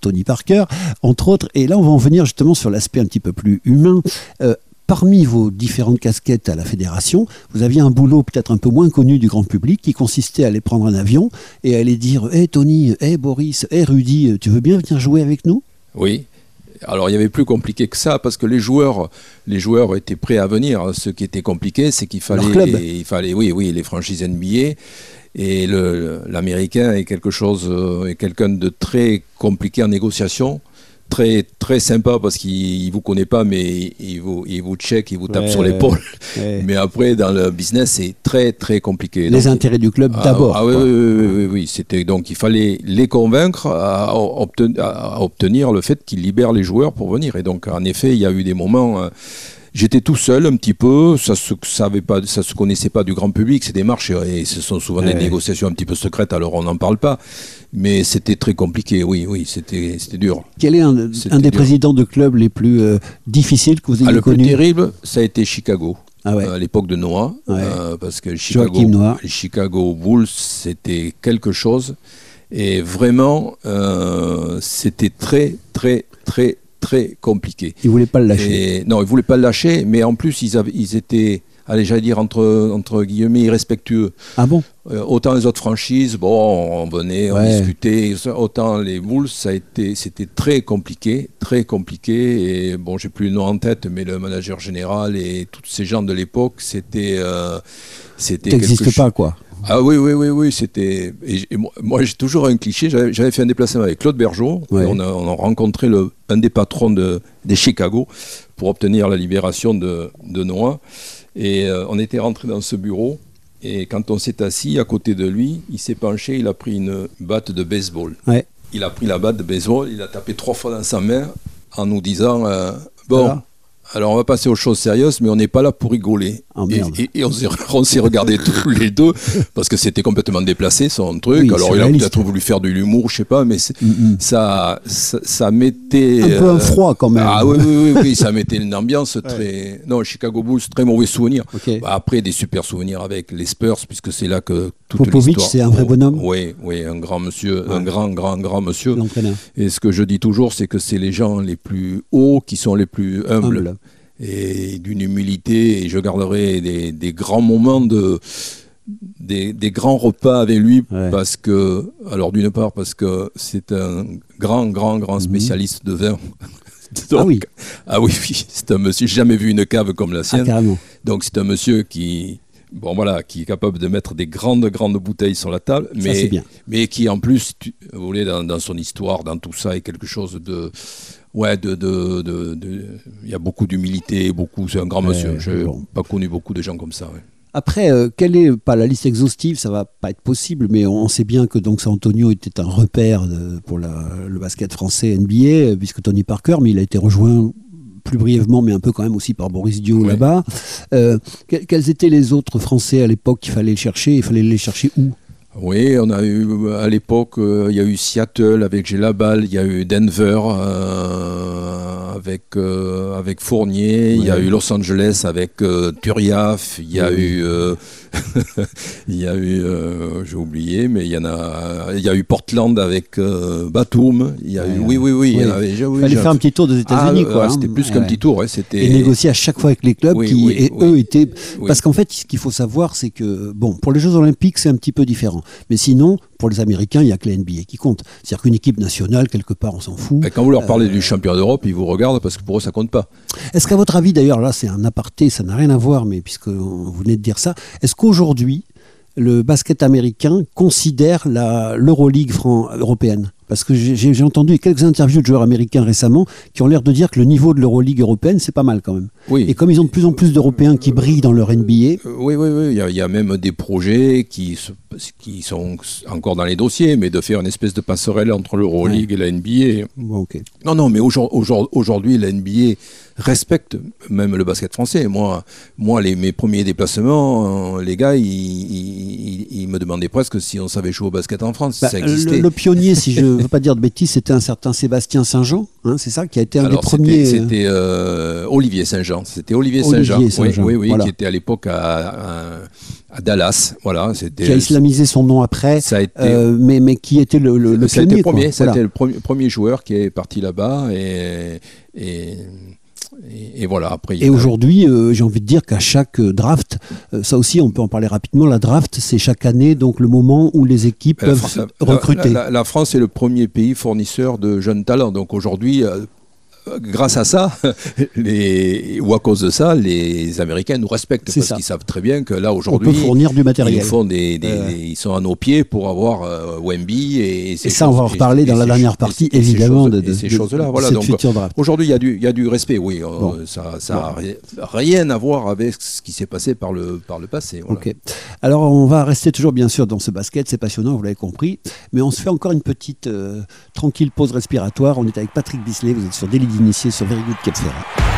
Tony Parker, entre autres. Et là, on va en venir justement sur l'aspect un petit peu plus humain. Parmi vos différentes casquettes à la fédération, vous aviez un boulot peut-être un peu moins connu du grand public qui consistait à aller prendre un avion et à aller dire Hé Tony, hé Boris, hé Rudy, tu veux bien venir jouer avec nous? Oui. Alors il y avait plus compliqué que ça parce que les joueurs, les joueurs étaient prêts à venir. Ce qui était compliqué, c'est qu'il fallait, il fallait, oui, oui, les franchises NBA. Et l'américain est quelque chose, euh, est quelqu'un de très compliqué en négociation, très très sympa parce qu'il il vous connaît pas, mais il vous, il vous check, il vous tape Ouais, sur l'épaule. ouais. Mais après dans le business, c'est très très compliqué. Les Donc, intérêts du club ah, d'abord. Ah, oui, oui, oui, oui, oui, oui. C'était donc il fallait les convaincre à, obten- à obtenir le fait qu'ils libèrent les joueurs pour venir. Et donc en effet, il y a eu des moments. J'étais tout seul un petit peu, ça se savait pas, ça se connaissait pas du grand public ces démarches et ce sont souvent des négociations un petit peu secrètes. Alors on n'en parle pas, mais c'était très compliqué. Oui, oui, c'était c'était dur. Quel est un, des dur. présidents de club les plus euh, difficiles que vous ayez Ah, le plus connu terrible, ça a été Chicago. Ah ouais. Euh, à l'époque de Noah, Ouais. euh, parce que Chicago, Chicago Bulls, c'était quelque chose. Et vraiment, euh, c'était très, très, très, très compliqué. Il voulait pas le lâcher. Et, non, ils voulaient pas le lâcher, mais en plus, ils, avaient, ils étaient, allez, j'allais dire, entre, entre guillemets, irrespectueux. Ah bon? Euh, autant les autres franchises, bon, on venait, on discutait. Autant les Bulls, ça a été, c'était très compliqué, très compliqué. Et bon, j'ai plus le nom en tête, mais le manager général et tous ces gens de l'époque, c'était, euh, c'était T'existes pas, quoi. Ah oui, oui, oui, oui, c'était. Moi, moi, j'ai toujours un cliché. J'avais fait un déplacement avec Claude Bergeau. Ouais. On, a, on a rencontré le, un des patrons de, des Chicago pour obtenir la libération de, de Noah. Et euh, on était rentré dans ce bureau. Et quand on s'est assis à côté de lui, il s'est penché, il a pris une batte de baseball. Ouais. Il a pris la batte de baseball, il a tapé trois fois dans sa main en nous disant euh, Bon, Voilà. alors on va passer aux choses sérieuses, mais on n'est pas là pour rigoler. Ah, et merde. et- et on s'est regardés <laughs> tous les deux, parce que c'était complètement déplacé son truc. Oui, alors il a peut-être voulu faire de l'humour, je sais pas, mais Mm, mm. ça, ça, ça mettait. Un peu un euh, froid, quand même. Ah oui, oui, oui, oui, ça <laughs> mettait une ambiance très. Non, Chicago Bulls, très mauvais souvenir. Bah, après, des super souvenirs avec les Spurs, puisque c'est là que toute Popovic, c'est un vrai bonhomme Oui, oui, un grand monsieur, Ouais. un grand, grand, grand monsieur. Et ce que je dis toujours, c'est que c'est les gens les plus hauts qui sont les plus humbles. Humble. Et d'une humilité, et je garderai des, des grands moments de. Des, des grands repas avec lui Ouais. parce que alors d'une part parce que c'est un grand grand grand spécialiste de vin <laughs> Mhm. Ah oui. ah oui oui c'est un monsieur j'ai jamais vu une cave comme la Ah, sienne carrément. donc c'est un monsieur qui, bon voilà, qui est capable de mettre des grandes grandes bouteilles sur la table, Ça, c'est mais bien. mais qui en plus, tu- vous voulez, dans, dans son histoire, dans tout ça, est quelque chose de, ouais, de, de, de- de- il y a beaucoup d'humilité, beaucoup, c'est un grand Ouais, monsieur. J'ai bon. pas connu beaucoup de gens comme ça. ouais. Après, euh, quelle est pas la liste exhaustive, ça va pas être possible, mais on, on sait bien que donc San Antonio était un repère de- pour la- le basket français NBA, puisque Tony Parker, mais il a été rejoint plus brièvement, mais un peu quand même aussi par Boris Dio Ouais. là-bas. Euh, que- quels étaient les autres Français à l'époque qu'il fallait chercher? Il fallait les chercher où? Oui, on a eu à l'époque, euh, il y a eu Seattle avec Gélabal, il y a eu Denver euh, avec euh, avec Fournier, il y a eu Los Angeles avec euh, Turiaf, il y a Oui. eu euh, <laughs> il y a eu j'ai oublié, mais il y en a il y a eu Portland avec Batum, il y a eu oui oui oui, il y en Ouais. avait j'ai- oui, Il fallait faire un petit tour des Ah, États-Unis, euh, quoi. hein. C'était plus qu'un petit tour, ouais, c'était Et négocier à chaque fois avec les clubs qui, et eux, étaient. Parce qu'en fait, ce qu'il faut savoir, c'est que, bon, pour les Jeux Olympiques, c'est un petit peu différent. Mais sinon, pour les Américains, il n'y a que la NBA qui compte. C'est-à-dire qu'une équipe nationale, quelque part, on s'en fout. Et quand vous leur parlez Euh, du champion d'Europe, ils vous regardent parce que pour eux ça compte pas. Est-ce qu'à votre avis, d'ailleurs, là, c'est un aparté, ça n'a rien à voir, mais puisque vous venez de dire ça, est-ce qu'aujourd'hui, le basket américain considère l'Euroleague européenne? Parce que j'ai entendu quelques interviews de joueurs américains récemment qui ont l'air de dire que le niveau de l'Euroleague européenne, c'est pas mal quand même. Oui. Et comme ils ont de plus en plus d'Européens qui brillent dans leur NBA, Euh, Oui, oui, oui. Il y, a, il y a même des projets qui, se- qui sont encore dans les dossiers, mais de faire une espèce de passerelle entre l'Euroleague et la NBA. bon, ok. Non, non, mais aujourd- aujourd- aujourd'hui, la NBA respecte même le basket français. Moi, moi les, mes premiers déplacements, euh, les gars, ils, ils- ils- ils me demandaient presque si on savait jouer au basket en France, Bah, ça existait. le, le pionnier, si je <laughs> ne veux pas dire de bêtises, c'était un certain Sébastien Saint-Jean, hein, c'est ça, qui a été un Alors, des premiers. C'était c'était, euh, Olivier Saint-Jean. C'était Olivier Saint-Jean. Oui, Saint-Jean, oui, oui, voilà. qui était à l'époque à, à- à Dallas. Voilà, qui a islamisé son nom après, Ça a été. euh, mais, mais qui était le, le, le premier, quoi. ça a Voilà. été le premier, premier joueur qui est parti là-bas et, et, et, et voilà. Après, Et aujourd'hui, euh, j'ai envie de dire qu'à chaque euh, draft, euh, ça aussi, on peut en parler rapidement. La draft, c'est chaque année donc le moment où les équipes la, peuvent recruter. la- la- la France est le premier pays fournisseur de jeunes talents. Donc aujourd'hui, grâce à ça, <laughs> les, ou à cause de ça, les Américains nous respectent parce qu'ils savent très bien que là on peut aujourd'hui, fournir du ils, matériel. nous font des, des- Euh. ils sont à nos pieds pour avoir euh, Wemby et, ces Et ça, on va reparler et dans la dernière partie, évidemment, de, ces choses-là. Voilà, donc. Aujourd'hui, il y, a du- il y a du respect, oui. euh, Bon. Ça ça a ri- rien à voir avec ce qui s'est passé par le, par le passé. voilà. Ok. Alors, on va rester toujours, bien sûr, dans ce basket. C'est passionnant, vous l'avez compris. Mais on se fait encore une petite euh, tranquille pause respiratoire. On est avec Patrick Bisley. Vous êtes sur d'initié sur Very Good Cap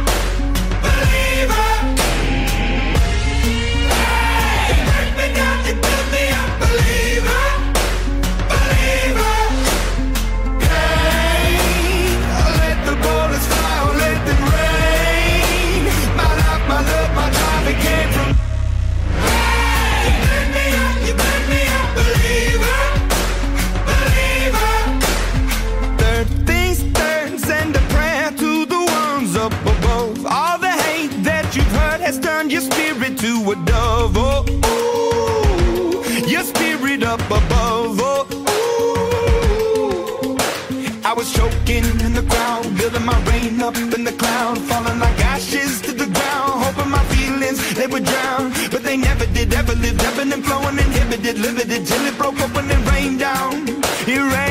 Choking in the crowd, building my rain up in the cloud, falling like ashes to the ground, hoping my feelings they would drown, but they never did. Ever lived, ebbing and flowing, inhibited, limited till it broke open and rained down. It rained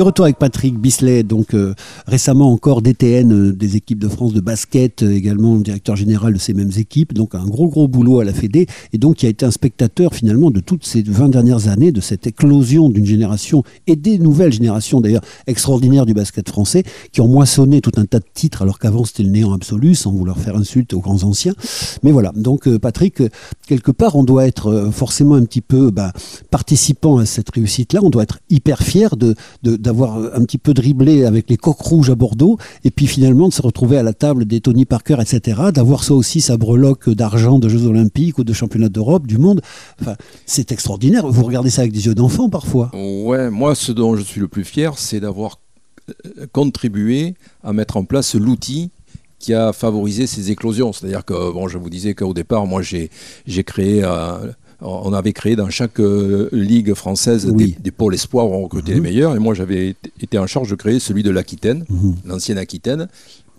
De retour avec Patrick Bisley, donc euh, récemment encore DTN euh, des équipes de France de basket, euh, également directeur général de ces mêmes équipes, donc un gros gros boulot à la Fédé, et donc qui a été un spectateur finalement de toutes ces 20 dernières années, de cette éclosion d'une génération et des nouvelles générations d'ailleurs extraordinaires du basket français, qui ont moissonné tout un tas de titres alors qu'avant c'était le néant absolu, sans vouloir faire insulte aux grands anciens. Mais voilà, donc Patrick, quelque part on doit être forcément un petit peu bah, participant à cette réussite-là, on doit être hyper fier de, de- d'avoir un petit peu dribblé avec les coqs rouges à Bordeaux, et puis finalement de se retrouver à la table des Tony Parker, etc., d'avoir ça aussi sa breloque d'argent de Jeux Olympiques ou de Championnats d'Europe, du monde. Enfin, c'est extraordinaire. Vous regardez ça avec des yeux d'enfant parfois. Ouais, moi, ce dont je suis le plus fier, c'est d'avoir euh, contribué à mettre en place l'outil qui a favorisé ces éclosions. C'est-à-dire que, bon, je vous disais qu'au départ, moi, j'ai créé, euh, on avait créé dans chaque euh, ligue française Oui. des, des pôles espoirs où on recrutait les meilleurs. Et moi, j'avais été- en charge de créer celui de l'Aquitaine, l'ancienne Aquitaine,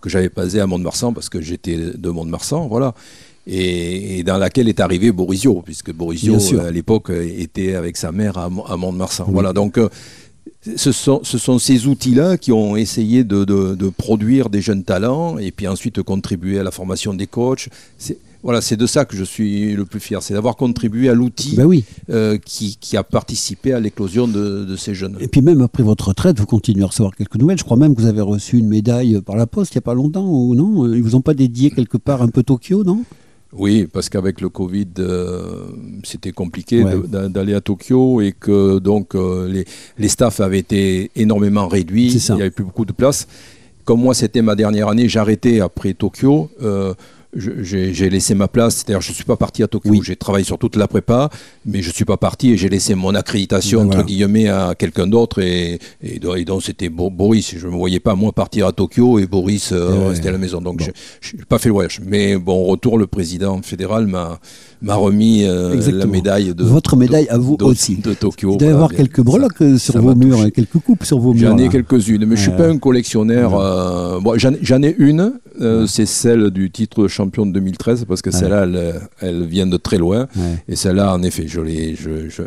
que j'avais basé à Mont-de-Marsan parce que j'étais de Mont-de-Marsan, voilà. Et, et dans laquelle est arrivé Borisio, puisque Borisio, euh, à l'époque, euh, était avec sa mère à, Mont- à Mont-de-Marsan. Voilà, donc euh, ce sont, ce sont ces outils-là qui ont essayé de, de- de produire des jeunes talents et puis ensuite contribuer à la formation des coachs. C'est- Voilà, c'est de ça que je suis le plus fier, c'est d'avoir contribué à l'outil Ben oui. euh, qui, qui a participé à l'éclosion de, de ces jeunes. Et puis même après votre retraite, vous continuez à recevoir quelques nouvelles. Je crois même que vous avez reçu une médaille par la poste il n'y a pas longtemps, ou non? Ils vous ont pas dédié quelque part un peu Tokyo, non? Oui, parce qu'avec le Covid, euh, c'était compliqué Ouais. d'aller à Tokyo et que donc euh, les, les staffs avaient été énormément réduits. Il n'y avait plus beaucoup de place. Comme moi, c'était ma dernière année, j'arrêtais après Tokyo. euh, j'ai laissé ma place, c'est-à-dire je ne suis pas parti à Tokyo, Oui. j'ai travaillé sur toute la prépa, mais je ne suis pas parti et j'ai laissé mon accréditation, Ben entre voilà. guillemets, à quelqu'un d'autre et, et, do- et donc c'était Bo- Boris, je ne me voyais pas moi partir à Tokyo et Boris euh, rester à la maison, donc bon. je n'ai pas fait le voyage. Mais bon, retour, le président fédéral m'a m'a remis euh, la médaille de Votre médaille à vous de, aussi. de Tokyo. Il doit y avoir quelques breloques euh, sur ça vos murs, touché. hein, quelques coupes sur vos murs. J'en ai quelques-unes, mais je suis Ouais. pas un collectionneur. euh, bon, j'en ai une, euh, c'est celle du titre de champion de 2013, parce que celle-là, elle, elle vient de très loin. Et celle-là, en effet, je l'ai. Je, je,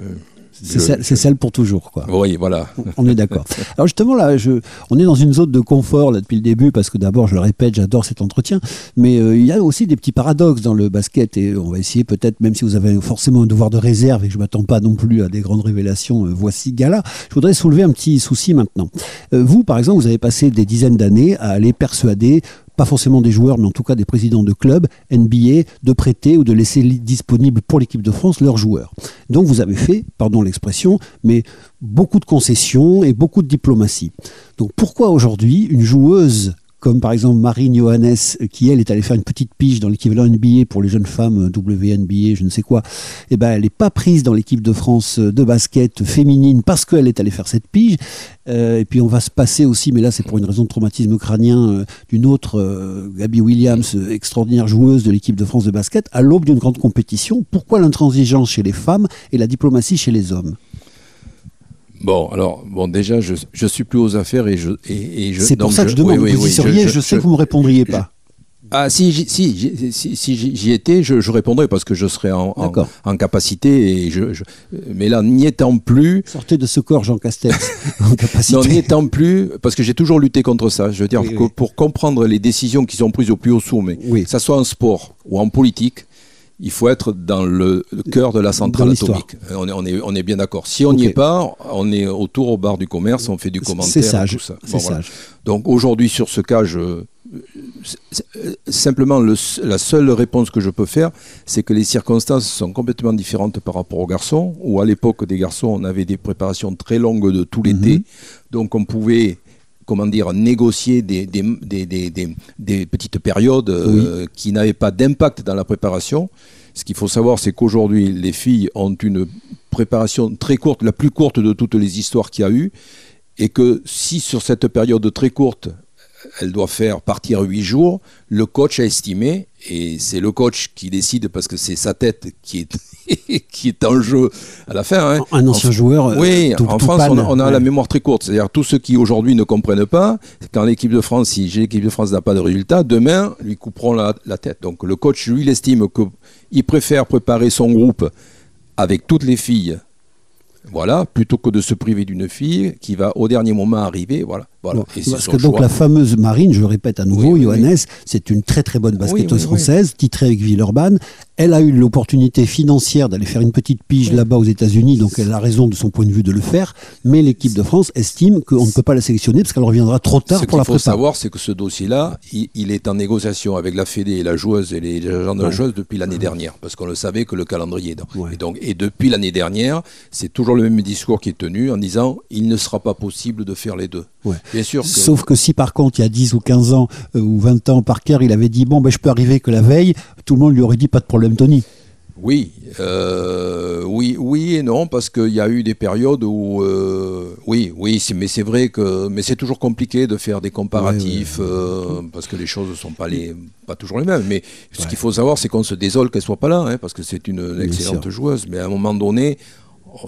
C'est je- celle, pour toujours, quoi. Oui, voilà. On est d'accord. <laughs> Alors justement là, je, on est dans une zone de confort là depuis le début parce que d'abord, je le répète, j'adore cet entretien, mais euh, il y a aussi des petits paradoxes dans le basket et on va essayer peut-être, même si vous avez forcément un devoir de réserve et que je m'attends pas non plus à des grandes révélations, euh, voici Gala. Je voudrais soulever un petit souci maintenant. Euh, vous, par exemple, vous avez passé des dizaines d'années à aller persuader pas forcément des joueurs, mais en tout cas des présidents de clubs, NBA, de prêter ou de laisser disponibles pour l'équipe de France leurs joueurs. Donc vous avez fait, pardon l'expression, mais beaucoup de concessions et beaucoup de diplomatie. Donc pourquoi aujourd'hui une joueuse comme par exemple Marine Johannes, qui elle est allée faire une petite pige dans l'équivalent NBA pour les jeunes femmes euh, WNBA, je ne sais quoi, eh ben elle n'est pas prise dans l'équipe de France euh, de basket féminine parce qu'elle est allée faire cette pige. Euh, et puis on va se passer aussi, mais là c'est pour une raison de traumatisme crânien, d'une autre euh, Gabi Williams, extraordinaire joueuse de l'équipe de France de basket, à l'aube d'une grande compétition. Pourquoi l'intransigeance chez les femmes et la diplomatie chez les hommes? Bon, alors, bon, déjà, je, je suis plus aux affaires et je. Et, et je C'est pour ça que je demande, oui, oui, vous y seriez, je, sais que vous me répondriez pas. Ah, si, j'y- si, si, si étais, je, je répondrais parce que je serais en, en, capacité. Et je, je- mais là, n'y étant plus, Sortez de ce corps, Jean Castex, <laughs> en capacité. non, n'y étant plus, parce que j'ai toujours lutté contre ça. Je veux dire, Oui, que oui. pour comprendre les décisions qui sont prises au plus haut sommet, Oui. que ça soit en sport ou en politique, il faut être dans le le cœur de la centrale atomique. Euh, On est, on est, on est bien d'accord. Si on n'y est pas, on est autour au bar du commerce, on fait du commentaire. C'est sage. Tout ça. C'est Bon, voilà. sage. Donc aujourd'hui, sur ce cas, je, simplement le- la seule réponse que je peux faire, c'est que les circonstances sont complètement différentes par rapport aux garçons, où à l'époque des garçons, on avait des préparations très longues de tout l'été, donc on pouvait comment dire, négocier des, des, des, des, des- des petites périodes euh, qui n'avaient pas d'impact dans la préparation. Ce qu'il faut savoir, c'est qu'aujourd'hui, les filles ont une préparation très courte, la plus courte de toutes les histoires qu'il y a eu, et que si sur cette période très courte, elle doit faire partir huit jours, le coach a estimé, et c'est le coach qui décide parce que c'est sa tête qui est, <laughs> qui est en jeu à la fin. hein. Un ancien En- joueur. euh, oui, tout- en tout France, on a, panne. on a la mémoire très courte. C'est-à-dire tous ceux qui aujourd'hui ne comprennent pas, quand l'équipe de France, si j'ai l'équipe de France n'a pas de résultat, demain, lui couperont la, la tête. Donc le coach, lui, il estime qu'il préfère préparer son groupe avec toutes les filles, voilà, plutôt que de se priver d'une fille qui va au dernier moment arriver. Voilà, voilà. Bon, parce que donc choix. la fameuse Marine, je le répète à nouveau, Oui, oui, Johannes, c'est une très très bonne basketteuse française, titrée avec Villeurbanne. Elle a eu l'opportunité financière d'aller faire une petite pige là-bas aux États-Unis, donc elle a raison de son point de vue de le faire. Mais l'équipe de France estime qu'on ne peut pas la sélectionner parce qu'elle reviendra trop tard Ce pour la qu'il faut prépa. savoir, c'est que ce dossier-là, il, il est en négociation avec la Fédé et la joueuse et les agents de la joueuse depuis l'année dernière, parce qu'on le savait que le calendrier. est dans- Ouais. Et, donc, et depuis l'année dernière, c'est toujours le même discours qui est tenu en disant il ne sera pas possible de faire les deux. Ouais. Bien sûr que. Sauf que si par contre il y a 10 ou 15 ans euh, ou 20 ans, Parker, il avait dit bon ben je peux arriver que la veille, tout le monde lui aurait dit pas de problème Tony. Oui, euh, oui, oui et non, parce qu'il y a eu des périodes où, euh, oui, oui, mais c'est vrai que, mais c'est toujours compliqué de faire des comparatifs euh, parce que les choses ne sont pas les, pas toujours les mêmes. Mais ce qu'il faut savoir, c'est qu'on se désole qu'elle soit pas là, hein, parce que c'est une excellente joueuse. Mais à un moment donné,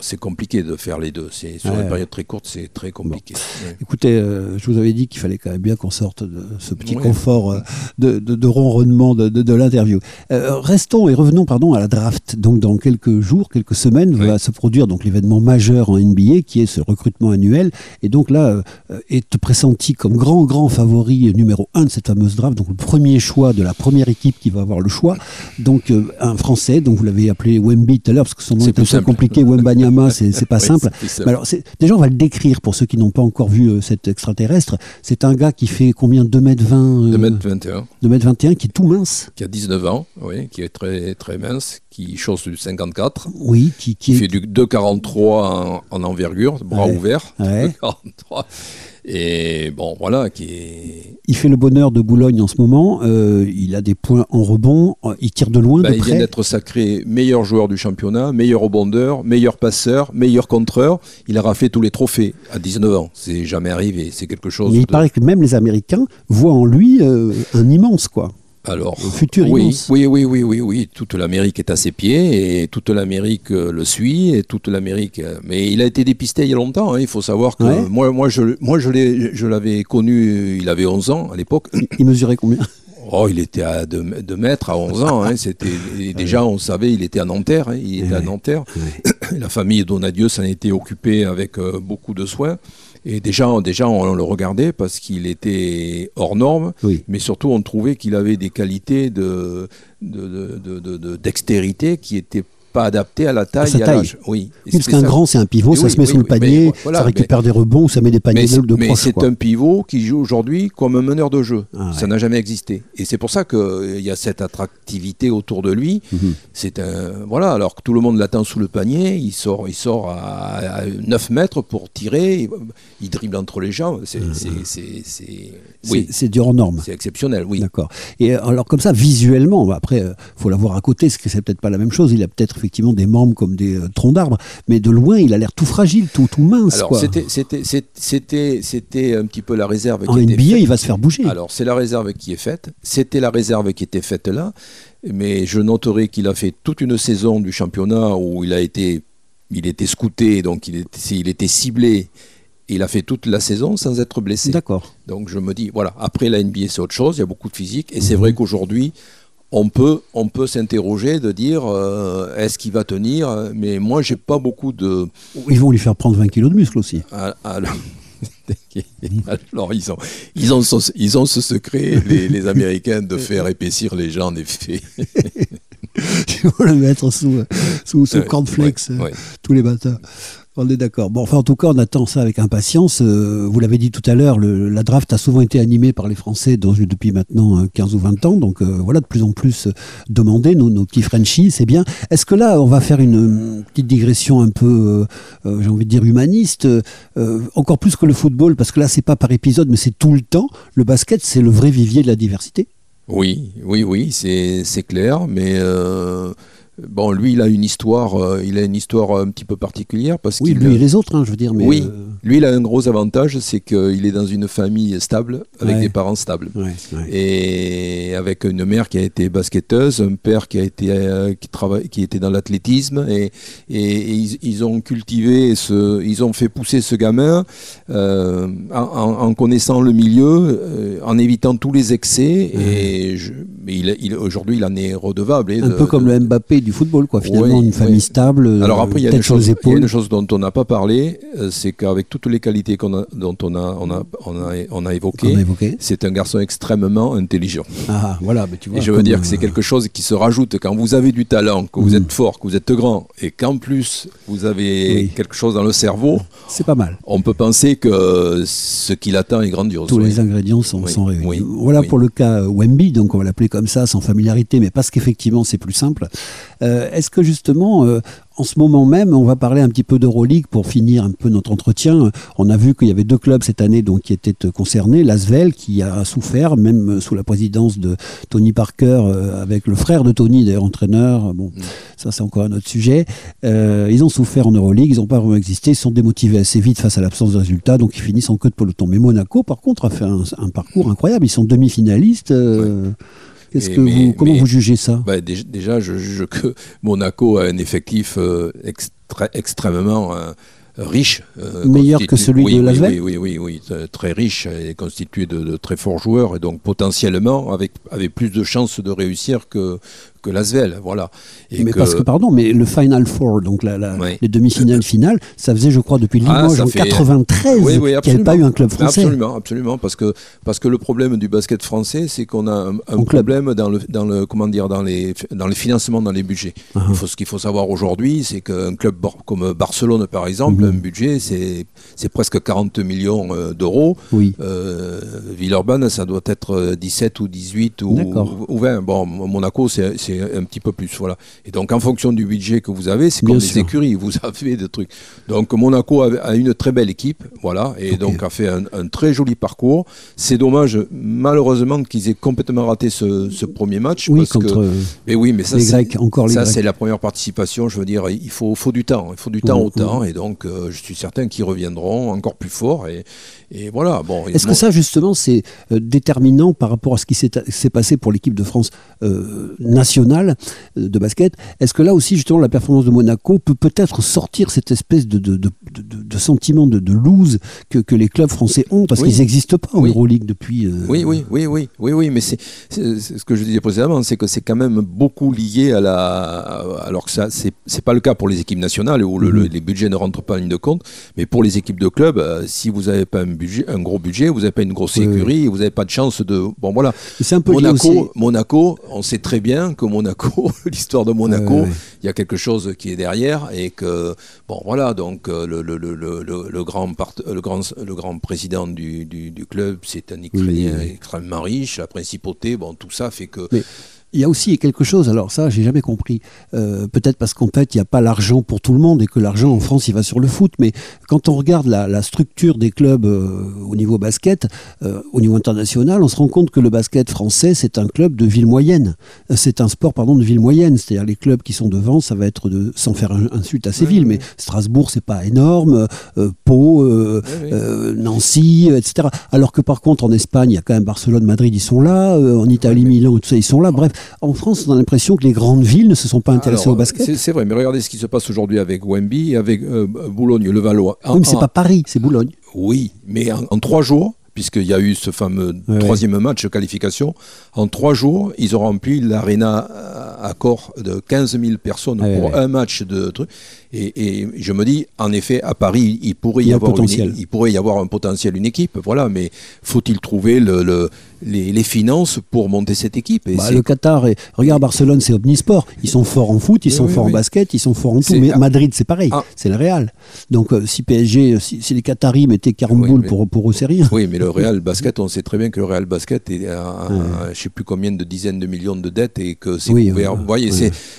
c'est compliqué de faire les deux. C'est sur Ouais. une période très courte, c'est très compliqué. Ouais. Écoutez, euh, je vous avais dit qu'il fallait quand même bien qu'on sorte de ce petit Ouais. confort euh, de, de- de ronronnement de, l'interview. Euh, restons et revenons pardon à la draft. Donc dans quelques jours, quelques semaines, va se produire donc l'événement majeur en NBA qui est ce recrutement annuel. Et donc là est pressenti comme grand grand favori numéro un de cette fameuse draft. Donc le premier choix de la première équipe qui va avoir le choix. Donc un Français, donc vous l'avez appelé Wemby tout à l'heure parce que son nom C'est est un peu simple. compliqué. Wembanyama, <laughs> c'est c'est pas simple. Mais alors, déjà, on va le décrire pour ceux qui n'ont pas encore vu euh, cet extraterrestre. C'est un gars qui fait combien 2m20 euh, 2m21, 2m21, qui est tout mince. qui a 19 ans, oui, qui est très, très mince, qui chausse du 54. Oui, qui, qui qui est. fait du 2,43 en, en envergure, bras Ouais. ouverts. Ouais. <laughs> 2,43. Et bon, voilà, qui est. Il fait le bonheur de Boulogne en ce moment. euh, il a des points en rebond. euh, Il tire de loin, bah, de il vient près. d'être sacré meilleur joueur du championnat, meilleur rebondeur, meilleur passeur, meilleur contreur. Il a raflé tous les trophées à 19 ans. C'est jamais arrivé. C'est quelque chose. Mais il paraît que même les Américains voient en lui euh, un immense, quoi. Alors, Le futur oui, immense. oui, oui, oui, oui, oui. Toute l'Amérique est à ses pieds et toute l'Amérique euh, le suit et toute l'Amérique. euh, Mais il a été dépisté il y a longtemps. hein. Il faut savoir que Ouais. moi, moi, je, moi, je l'avais connu. Il avait 11 ans à l'époque. Il mesurait combien? Oh, il était à 2, mètres à 11 ans. hein. C'était déjà, on savait, il était à Nanterre. hein. Il était à. Nanterre. <coughs> La famille Donadieu s'en était occupée avec euh, beaucoup de soin. Et déjà, on- déjà, on le regardait parce qu'il était hors norme. Oui. Mais surtout, on trouvait qu'il avait des qualités de, de, de- de- de- de- dextérité qui n'étaient pas adaptées à la taille sa et à l'âge. Oui. Parce qu'un grand, c'est un pivot, Mais ça oui, se met oui, sous le panier, voilà, ça récupère des rebonds ça met des paniers Mais, de mais c'est un pivot qui joue aujourd'hui comme un meneur de jeu. Ah Ça ouais. n'a jamais existé. Et c'est pour ça qu'il y a cette attractivité autour de lui. Mhm. C'est un voilà. Alors que tout le monde l'attend sous le panier, il sort, il sort à, à 9 mètres pour tirer. Il, dribble entre les jambes. C'est, C'est- oui, du hors norme. c'est exceptionnel. Oui. D'accord. Et euh, alors comme ça, visuellement, après, il faut l'avoir à côté, parce que c'est peut-être pas la même chose. Il a peut-être effectivement des membres comme des euh, troncs d'arbres, mais de loin, il a l'air tout fragile, tout, tout mince. Alors c'était, un petit peu la réserve en qui était NBA, faite. il va se faire bouger. Alors, c'est la réserve qui est faite. C'était la réserve qui était faite là. Mais je noterai qu'il a fait toute une saison du championnat où il a été, il était scouté, donc il était, il était ciblé. Il a fait toute la saison sans être blessé. D'accord. Donc je me dis, voilà, après la NBA c'est autre chose, il y a beaucoup de physique. Et c'est Mhm. vrai qu'aujourd'hui, on peut, on peut s'interroger de dire, euh, est-ce qu'il va tenir Mais moi, j'ai pas beaucoup de... Ils vont lui faire prendre 20 kilos de muscle aussi. Alors, <laughs> alors, ils, ont, ils, ont ce, ils ont ce secret, les, les Américains, de faire épaissir les gens, en effet. Il faut le mettre sous, euh, sous, sous Ouais, cornflakes ouais, euh, ouais. tous les matins. On est d'accord. Bon, enfin, en tout cas, on attend ça avec impatience. Euh, vous l'avez dit tout à l'heure, la draft a souvent été animée par les Français depuis maintenant euh, 15 ou 20 ans. Donc, euh, voilà, de plus en plus euh, demandé, nos, petits Frenchies, c'est bien. Est-ce que là, on va faire une, euh, petite digression un peu, euh, euh, j'ai envie de dire, humaniste, euh, encore plus que le football, parce que là, c'est pas par épisode, mais c'est tout le temps. Le basket, c'est le vrai vivier de la diversité. Oui, oui, oui, c'est clair, mais euh, bon, lui, il a une histoire, euh, il a une histoire un petit peu particulière parce Oui, lui et les autres, hein, je veux dire. Mais, oui, euh, lui, il a un gros avantage, c'est qu'il est dans une famille stable, avec Ouais. des parents stables. ouais, ouais. Et avec une mère qui a été basketteuse, un père qui a été euh, qui travaille, qui était dans l'athlétisme, et, et, et ils, ils ont cultivé ce, ils ont fait pousser ce gamin euh, en, connaissant le milieu, euh, en évitant tous les excès. Et je, mais il, il- aujourd'hui, il en est redevable. hein, Un de- peu comme de- le Mbappé du football, quoi. Finalement, Oui, une famille oui. stable. euh, alors après, il y, a une chose, il y a dont on n'a pas parlé, euh, c'est qu'avec toutes les qualités qu'on a, dont on a, on a, on a, on a évoqué. c'est un garçon extrêmement intelligent. Ah, voilà, mais tu vois. Et je veux dire que c'est euh, quelque chose qui se rajoute quand vous avez du talent, que vous Mhm. êtes fort, que vous êtes grand, et qu'en plus vous avez Oui. quelque chose dans le cerveau, C'est pas mal. on peut penser que ce qui l'attend est grandiose. Tous les ingrédients sont, réunis. voilà pour le cas euh, Wemby, donc on va l'appeler comme ça, sans familiarité, mais parce qu'effectivement c'est plus simple. Euh, Est-ce que justement, euh, en ce moment même, on va parler un petit peu d'Euroleague pour finir un peu notre entretien? On a vu qu'il y avait deux clubs cette année donc, qui étaient euh, concernés. L'Asvel qui a souffert, même sous la présidence de Tony Parker, euh, avec le frère de Tony, d'ailleurs entraîneur. Bon, Mm. ça c'est encore un autre sujet. Euh, ils ont souffert en Euroleague, ils n'ont pas vraiment existé, ils sont démotivés assez vite face à l'absence de résultats, donc ils finissent en queue de peloton. Mais Monaco, par contre, a fait un, un parcours incroyable. Ils sont demi-finalistes. euh, Qu'est-ce Et que mais- vous, comment mais- vous jugez ça Bah, dé- déjà, je juge que Monaco a un effectif euh, extrêmement euh, riche. euh, Meilleur que celui oui, de oui, Lasvel oui, oui, oui, oui, très riche et constitué de, de très forts joueurs et donc potentiellement avec, avec plus de chances de réussir que, que Lasvel. Voilà. Et mais que- parce que, pardon, mais le Final Four, donc la, la- Oui. les demi-finales finales, ça faisait, je crois, depuis Ah, Limoges en fait- 93 Oui, oui, qu'il n'y avait pas eu un club français. Absolument, absolument, parce que parce que le problème du basket français, c'est qu'on a un, problème dans le dans le comment dire dans les dans les financements dans les budgets. Ah, Il faut ce qu'il faut savoir aujourd'hui, c'est qu'un club comme Barcelone par exemple, Mhm. un budget c'est presque 40 millions euh, d'euros. Oui. Euh, Villeurbanne, ça doit être 17 ou 18 ou, ou 20. Bon, Monaco, c'est c'est un petit peu plus. Voilà. Et donc, en fonction du budget que vous avez, c'est Bien comme des sûr. écuries, vous <laughs> avez des trucs. Donc, Monaco a, a une très belle équipe, voilà, et donc a fait un, un très joli parcours. C'est dommage, malheureusement, qu'ils aient complètement raté ce, ce premier match. Oui, parce contre que, euh, mais oui, mais ça, les Grecs, encore les ça, c'est la première participation. Je veux dire, il faut, faut du temps. Il faut du temps au temps. Et donc, euh, je suis certain qu'ils reviendront encore plus forts. Et, et voilà. Bon, Est-ce que ça, justement, c'est euh, déterminant par rapport à ce qui s'est s'est passé pour l'équipe de France euh, nationale euh, de basket Est-ce que là aussi, justement, la performance de Monaco peut peut-être sortir cette espèce de, de, de, sentiment de, lose que, que les clubs français ont Parce Oui. qu'ils n'existent pas en Oui. Euroleague depuis. euh, Oui, oui, oui, oui, oui, oui, mais c'est ce que je disais précédemment, c'est que c'est quand même beaucoup lié à la. Alors que ça, c'est pas le cas pour les équipes nationales où le- le- Mhm. les budgets ne rentrent pas en ligne de compte, mais pour les équipes de club, euh, si vous n'avez pas un budget, un gros budget, vous n'avez pas une grosse écurie, vous n'avez pas de chance de. Bon, voilà. C'est un peu Monaco. Monaco, on sait très bien que Monaco, <laughs> l'histoire de Monaco, il y a quelque chose qui est derrière et que bon voilà donc le, le, le, le, le- le grand part- le grand le grand président du, du, du club c'est un Ukrainien oui. extrêmement riche la principauté bon tout ça fait que Mais il y a aussi quelque chose, alors ça, j'ai jamais compris. Euh, Peut-être parce qu'en fait, il n'y a pas l'argent pour tout le monde et que l'argent en France, il va sur le foot. Mais quand on regarde la, la structure des clubs euh, au niveau basket, euh, au niveau international, on se rend compte que le basket français, c'est un club de ville moyenne. C'est un sport, pardon, de ville moyenne. C'est-à-dire les clubs qui sont devant, ça va être de, sans faire insulte à ces villes, mais Strasbourg, c'est pas énorme. Pau, Oui, Nancy, etc. Alors que par contre, en Espagne, il y a quand même Barcelone, Madrid, ils sont là. en Italie, Milan, tout ça, ils sont là. Bref, en France, on a l'impression que les grandes villes ne se sont pas intéressées Alors, au basket. c'est- vrai mais regardez ce qui se passe aujourd'hui avec Wemby avec euh, Boulogne le Valois Oui, mais c'est pas Paris, c'est Boulogne. Oui, mais en, en trois jours, puisqu'il y a eu ce fameux Ouais, troisième match de qualification, en trois jours, ils ont rempli l'aréna à corps de 15 000 personnes Ouais, pour ouais. un match de truc. Et, et je me dis, en effet, à Paris, il pourrait Il y, un avoir potentiel. Une, il pourrait y avoir un potentiel, une équipe, voilà. Mais faut-il trouver le, le- les, les finances pour monter cette équipe Et Bah, le Qatar, et, regarde Barcelone, c'est omnisport. Ils sont forts en foot, ils Oui, sont oui, forts en basket, ils sont forts en tout. Mais Madrid, c'est pareil, Ah. c'est le Real. Donc euh, si PSG, euh, si, si les Qataris mettaient 40 Oui, boules mais- pour, pour eux, c'est rien. Oui, mais le Real Basket, on sait très bien que le Real Basket est à, je sais plus combien de dizaines de millions de dettes et que c'est Oui, couvert. ouais, Vous voyez,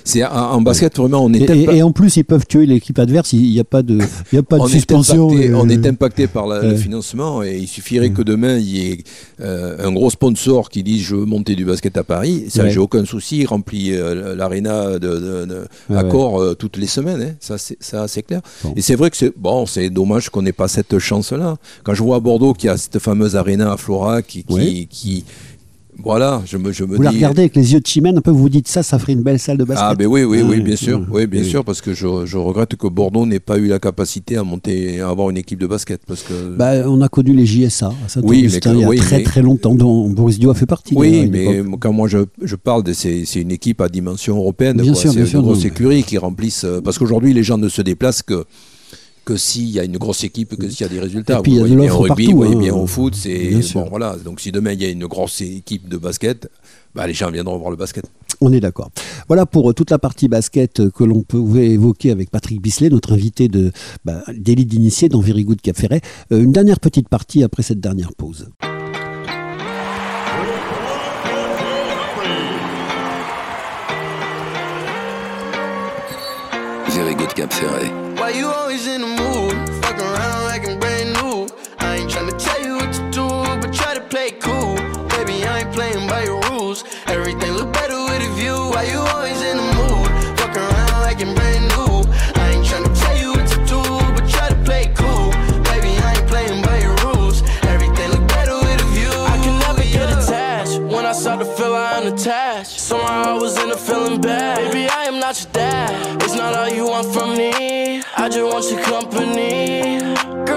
c'est, en en basket vraiment on est Et, et- et en plus, ils peuvent tuer l'équipe adverse. Il n'y a pas de, il y a pas de on est, suspension. impacté, euh, on est impacté par la- le financement et il suffirait que demain il y ait euh, un gros sponsor qui dise je veux monter du basket à Paris, ça Ouais. j'ai aucun souci, il remplit euh, l'aréna de, de, de- Ouais, à corps euh, toutes les semaines, hein. ça c'est ça c'est clair. Bon. Et c'est vrai que c'est bon, c'est dommage qu'on n'ait pas cette chance-là. Quand je vois à Bordeaux qu'il y a cette fameuse aréna à Flora qui, qui, Ouais. qui- voilà, je me, je me Vous la dis. regardez avec les yeux de Chimène, un peu, vous vous dites ça, ça ferait une belle salle de basket. Ah ben oui, oui, oui, Ouais, bien sûr, oui, bien sûr, parce que je, je regrette que Bordeaux n'ait pas eu la capacité à monter, à avoir une équipe de basket, parce que. Bah, on a connu les JSA à Oui, mais il y a oui, très mais- très longtemps, dont Boris Dio a fait partie. oui, mais quand moi je, je parle de c'est une équipe à dimension européenne, c'est une grosse écurie qui remplissent euh, parce qu'aujourd'hui les gens ne se déplacent que que s'il y a une grosse équipe, que s'il y a des résultats. Et puis, il y a vous de voyez bien au rugby, partout, vous voyez hein. bien au foot, c'est bon voilà. Donc si demain il y a une grosse équipe de basket, bah, les gens viendront voir le basket. On est d'accord. Voilà pour euh, toute la partie basket euh, que l'on pouvait évoquer avec Patrick Bisley, notre invité de bah, d'élite d'initié dans Very Good Cap Ferret. Euh, une dernière petite partie après cette dernière pause. Very good Cap Ferret. You always in the mood? Your dad. It's not all you want from me. I just want your company.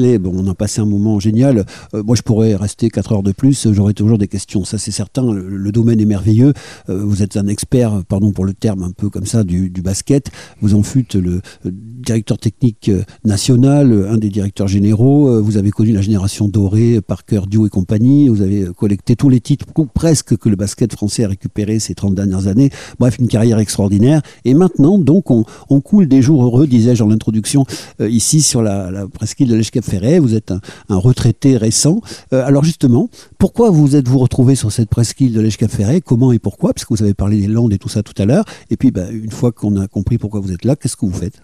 On a passé un moment génial. Euh, moi, je pourrais rester 4 heures de plus. J'aurais toujours des questions. Ça, c'est certain. Le, domaine est merveilleux. Euh, vous êtes un expert, pardon pour le terme un peu comme ça, du, basket. Vous en fûtes le euh, directeur technique national, un des directeurs généraux. Vous avez connu la génération dorée, Parker, Dio et compagnie. Vous avez collecté tous les titres, presque, que le basket français a récupéré ces 30 dernières années. Bref, une carrière extraordinaire. Et maintenant, donc, on, coule des jours heureux, disais-je en introduction, ici sur la, presqu'île de l'Eche-Cap-Ferret. Vous êtes un, retraité récent. Euh, alors justement, pourquoi vous êtes-vous retrouvé sur cette presqu'île de l'Eche-Cap-Ferret Comment et pourquoi? Parce que vous avez parlé des Landes et tout ça tout à l'heure. Et puis, bah, une fois qu'on a compris pourquoi vous êtes là, qu'est-ce que vous faites?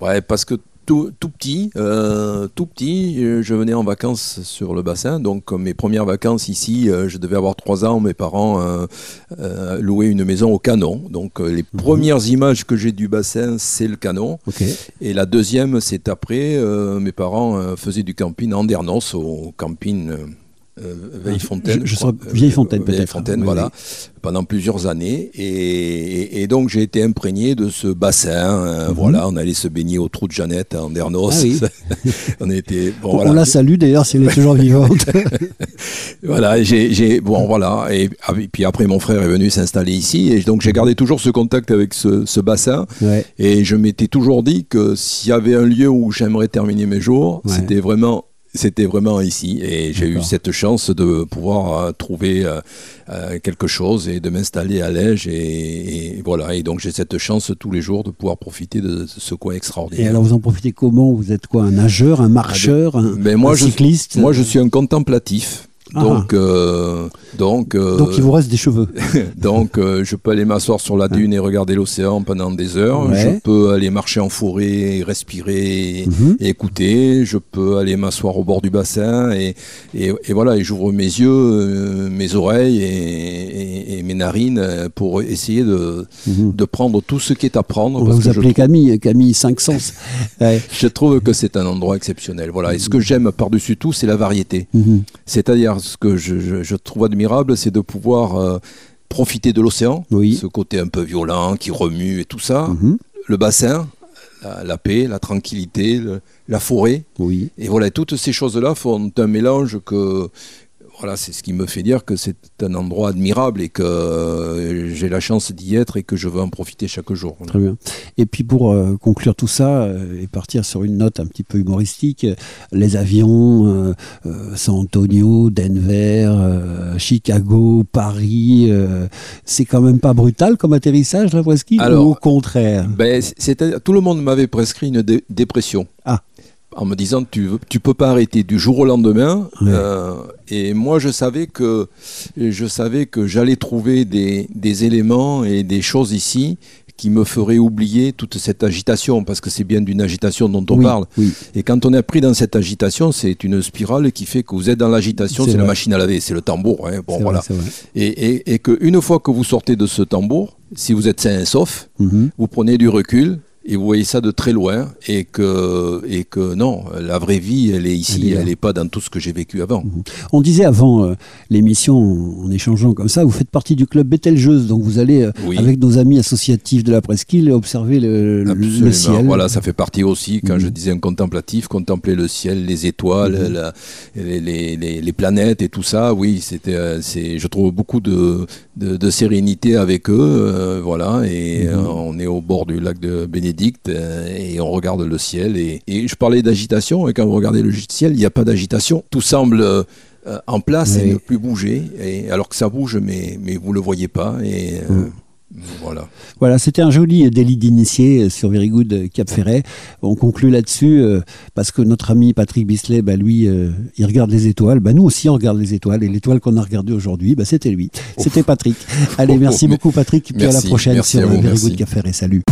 Ouais, parce que tout, tout petit, euh, tout petit, euh, je venais en vacances sur le bassin. Donc mes premières vacances ici, euh, je devais avoir trois ans. Mes parents euh, louaient une maison au Canon. Donc les premières images que j'ai du bassin, c'est le Canon. Et la deuxième, c'est après. mes parents faisaient du camping en Dernos, au camping. Euh, euh, Veillefontaine. Je- je Vieillefontaine, peut-être. Vieillefontaine, Oui, voilà. oui. Pendant plusieurs années. Et, et- et donc, j'ai été imprégné de ce bassin. euh, Mhm. Voilà, on allait se baigner au trou de Jeannette en Dernos. Ah oui. <laughs> on était. Bon, On- voilà. On la salue d'ailleurs si elle est toujours vivante. <laughs> Voilà, j'ai, bon, voilà. Et, ah puis après, mon frère est venu s'installer ici. Et donc, j'ai gardé toujours ce contact avec ce, ce bassin. ouais. Et je m'étais toujours dit que s'il y avait un lieu où j'aimerais terminer mes jours, Ouais. c'était vraiment. C'était vraiment ici et j'ai eu cette chance de pouvoir euh, trouver euh, euh, quelque chose et de m'installer à Lège et, et voilà. Et donc j'ai cette chance tous les jours de pouvoir profiter de ce coin extraordinaire. Et alors vous en profitez comment? Vous êtes quoi? Un nageur, un marcheur, un, Ben, moi, un je- cycliste? Moi je suis un contemplatif. Ah. Donc, euh, donc, euh, Donc il vous reste des cheveux. <laughs> donc euh, je peux aller m'asseoir sur la dune et regarder l'océan pendant des heures. Ouais. Je peux aller marcher en forêt, et respirer Mhm. et écouter. Je peux aller m'asseoir au bord du bassin et, et, et voilà. Et j'ouvre mes yeux, mes oreilles et, mes narines pour essayer de, Mhm. de prendre tout ce qui est à prendre. Parce vous que je appeler Camille, Camille 5 sens. <laughs> Ouais. je trouve que c'est un endroit exceptionnel. Voilà. Et ce que j'aime par-dessus tout, c'est la variété. Mhm. C'est-à-dire, ce que je, je- je trouve admirable, c'est de pouvoir euh, profiter de l'océan, Oui. ce côté un peu violent qui remue et tout ça, Mhm. le bassin, la, la paix, la tranquillité, le- la forêt. Oui. Et voilà, toutes ces choses-là font un mélange que. Voilà, c'est ce qui me fait dire que c'est un endroit admirable et que euh, j'ai la chance d'y être et que je veux en profiter chaque jour. Très bien. Et puis pour euh, conclure tout ça euh, et partir sur une note un petit peu humoristique, les avions, euh, San Antonio, Denver, Chicago, Paris, c'est quand même pas brutal comme atterrissage la Alors, ou au contraire? Ben, tout le monde m'avait prescrit une dé- dépression. Ah. En me disant tu tu peux pas arrêter du jour au lendemain. Euh, et moi je savais que je savais que j'allais trouver des, des éléments et des choses ici qui me feraient oublier toute cette agitation parce que c'est bien d'une agitation dont on oui, parle. Oui. Et quand on est pris dans cette agitation, c'est une spirale qui fait que vous êtes dans l'agitation, C'est la machine à laver, c'est le tambour. hein. Bon voilà. vrai. Et, et, et qu'une fois que vous sortez de ce tambour, si vous êtes sain et sauf, Mhm. vous prenez du recul et vous voyez ça de très loin et que, et que non, la vraie vie, elle est ici, Elle n'est pas dans tout ce que j'ai vécu avant. On disait avant euh, l'émission, en échangeant comme ça, vous faites partie du club Betelgeuse, donc vous allez euh, Oui. avec nos amis associatifs de la presqu'île observer le, le- ciel. Voilà, ça fait partie aussi, quand Mhm. je disais un contemplatif, contempler le ciel, les étoiles, Mhm. la- les, les- les- les planètes et tout ça. Oui, c'était, euh, c'est, je trouve beaucoup de, de, de sérénité avec eux. euh, voilà, et Mhm. euh, on est au bord du lac de Bénédicte euh, et on regarde le ciel. Et, et je parlais d'agitation, et quand vous regardez le ciel, il n'y a pas d'agitation. Tout semble. en place Oui. et ne plus bouger, et, alors que ça bouge, mais, mais vous ne le voyez pas. Et, Mhm. Voilà. Voilà, c'était un joli délit d'initié euh, sur Very Good euh, Cap Ferret. On conclut là-dessus euh, parce que notre ami Patrick Bisley, bah, lui, euh, il regarde les étoiles. Bah, nous aussi, on regarde les étoiles. Et l'étoile qu'on a regardée aujourd'hui, bah, c'était lui. C'était Patrick. Allez, merci <laughs> beaucoup Patrick. Puis à la Merci, prochaine merci sur euh, vous, Very merci. Good Cap Ferret. Salut.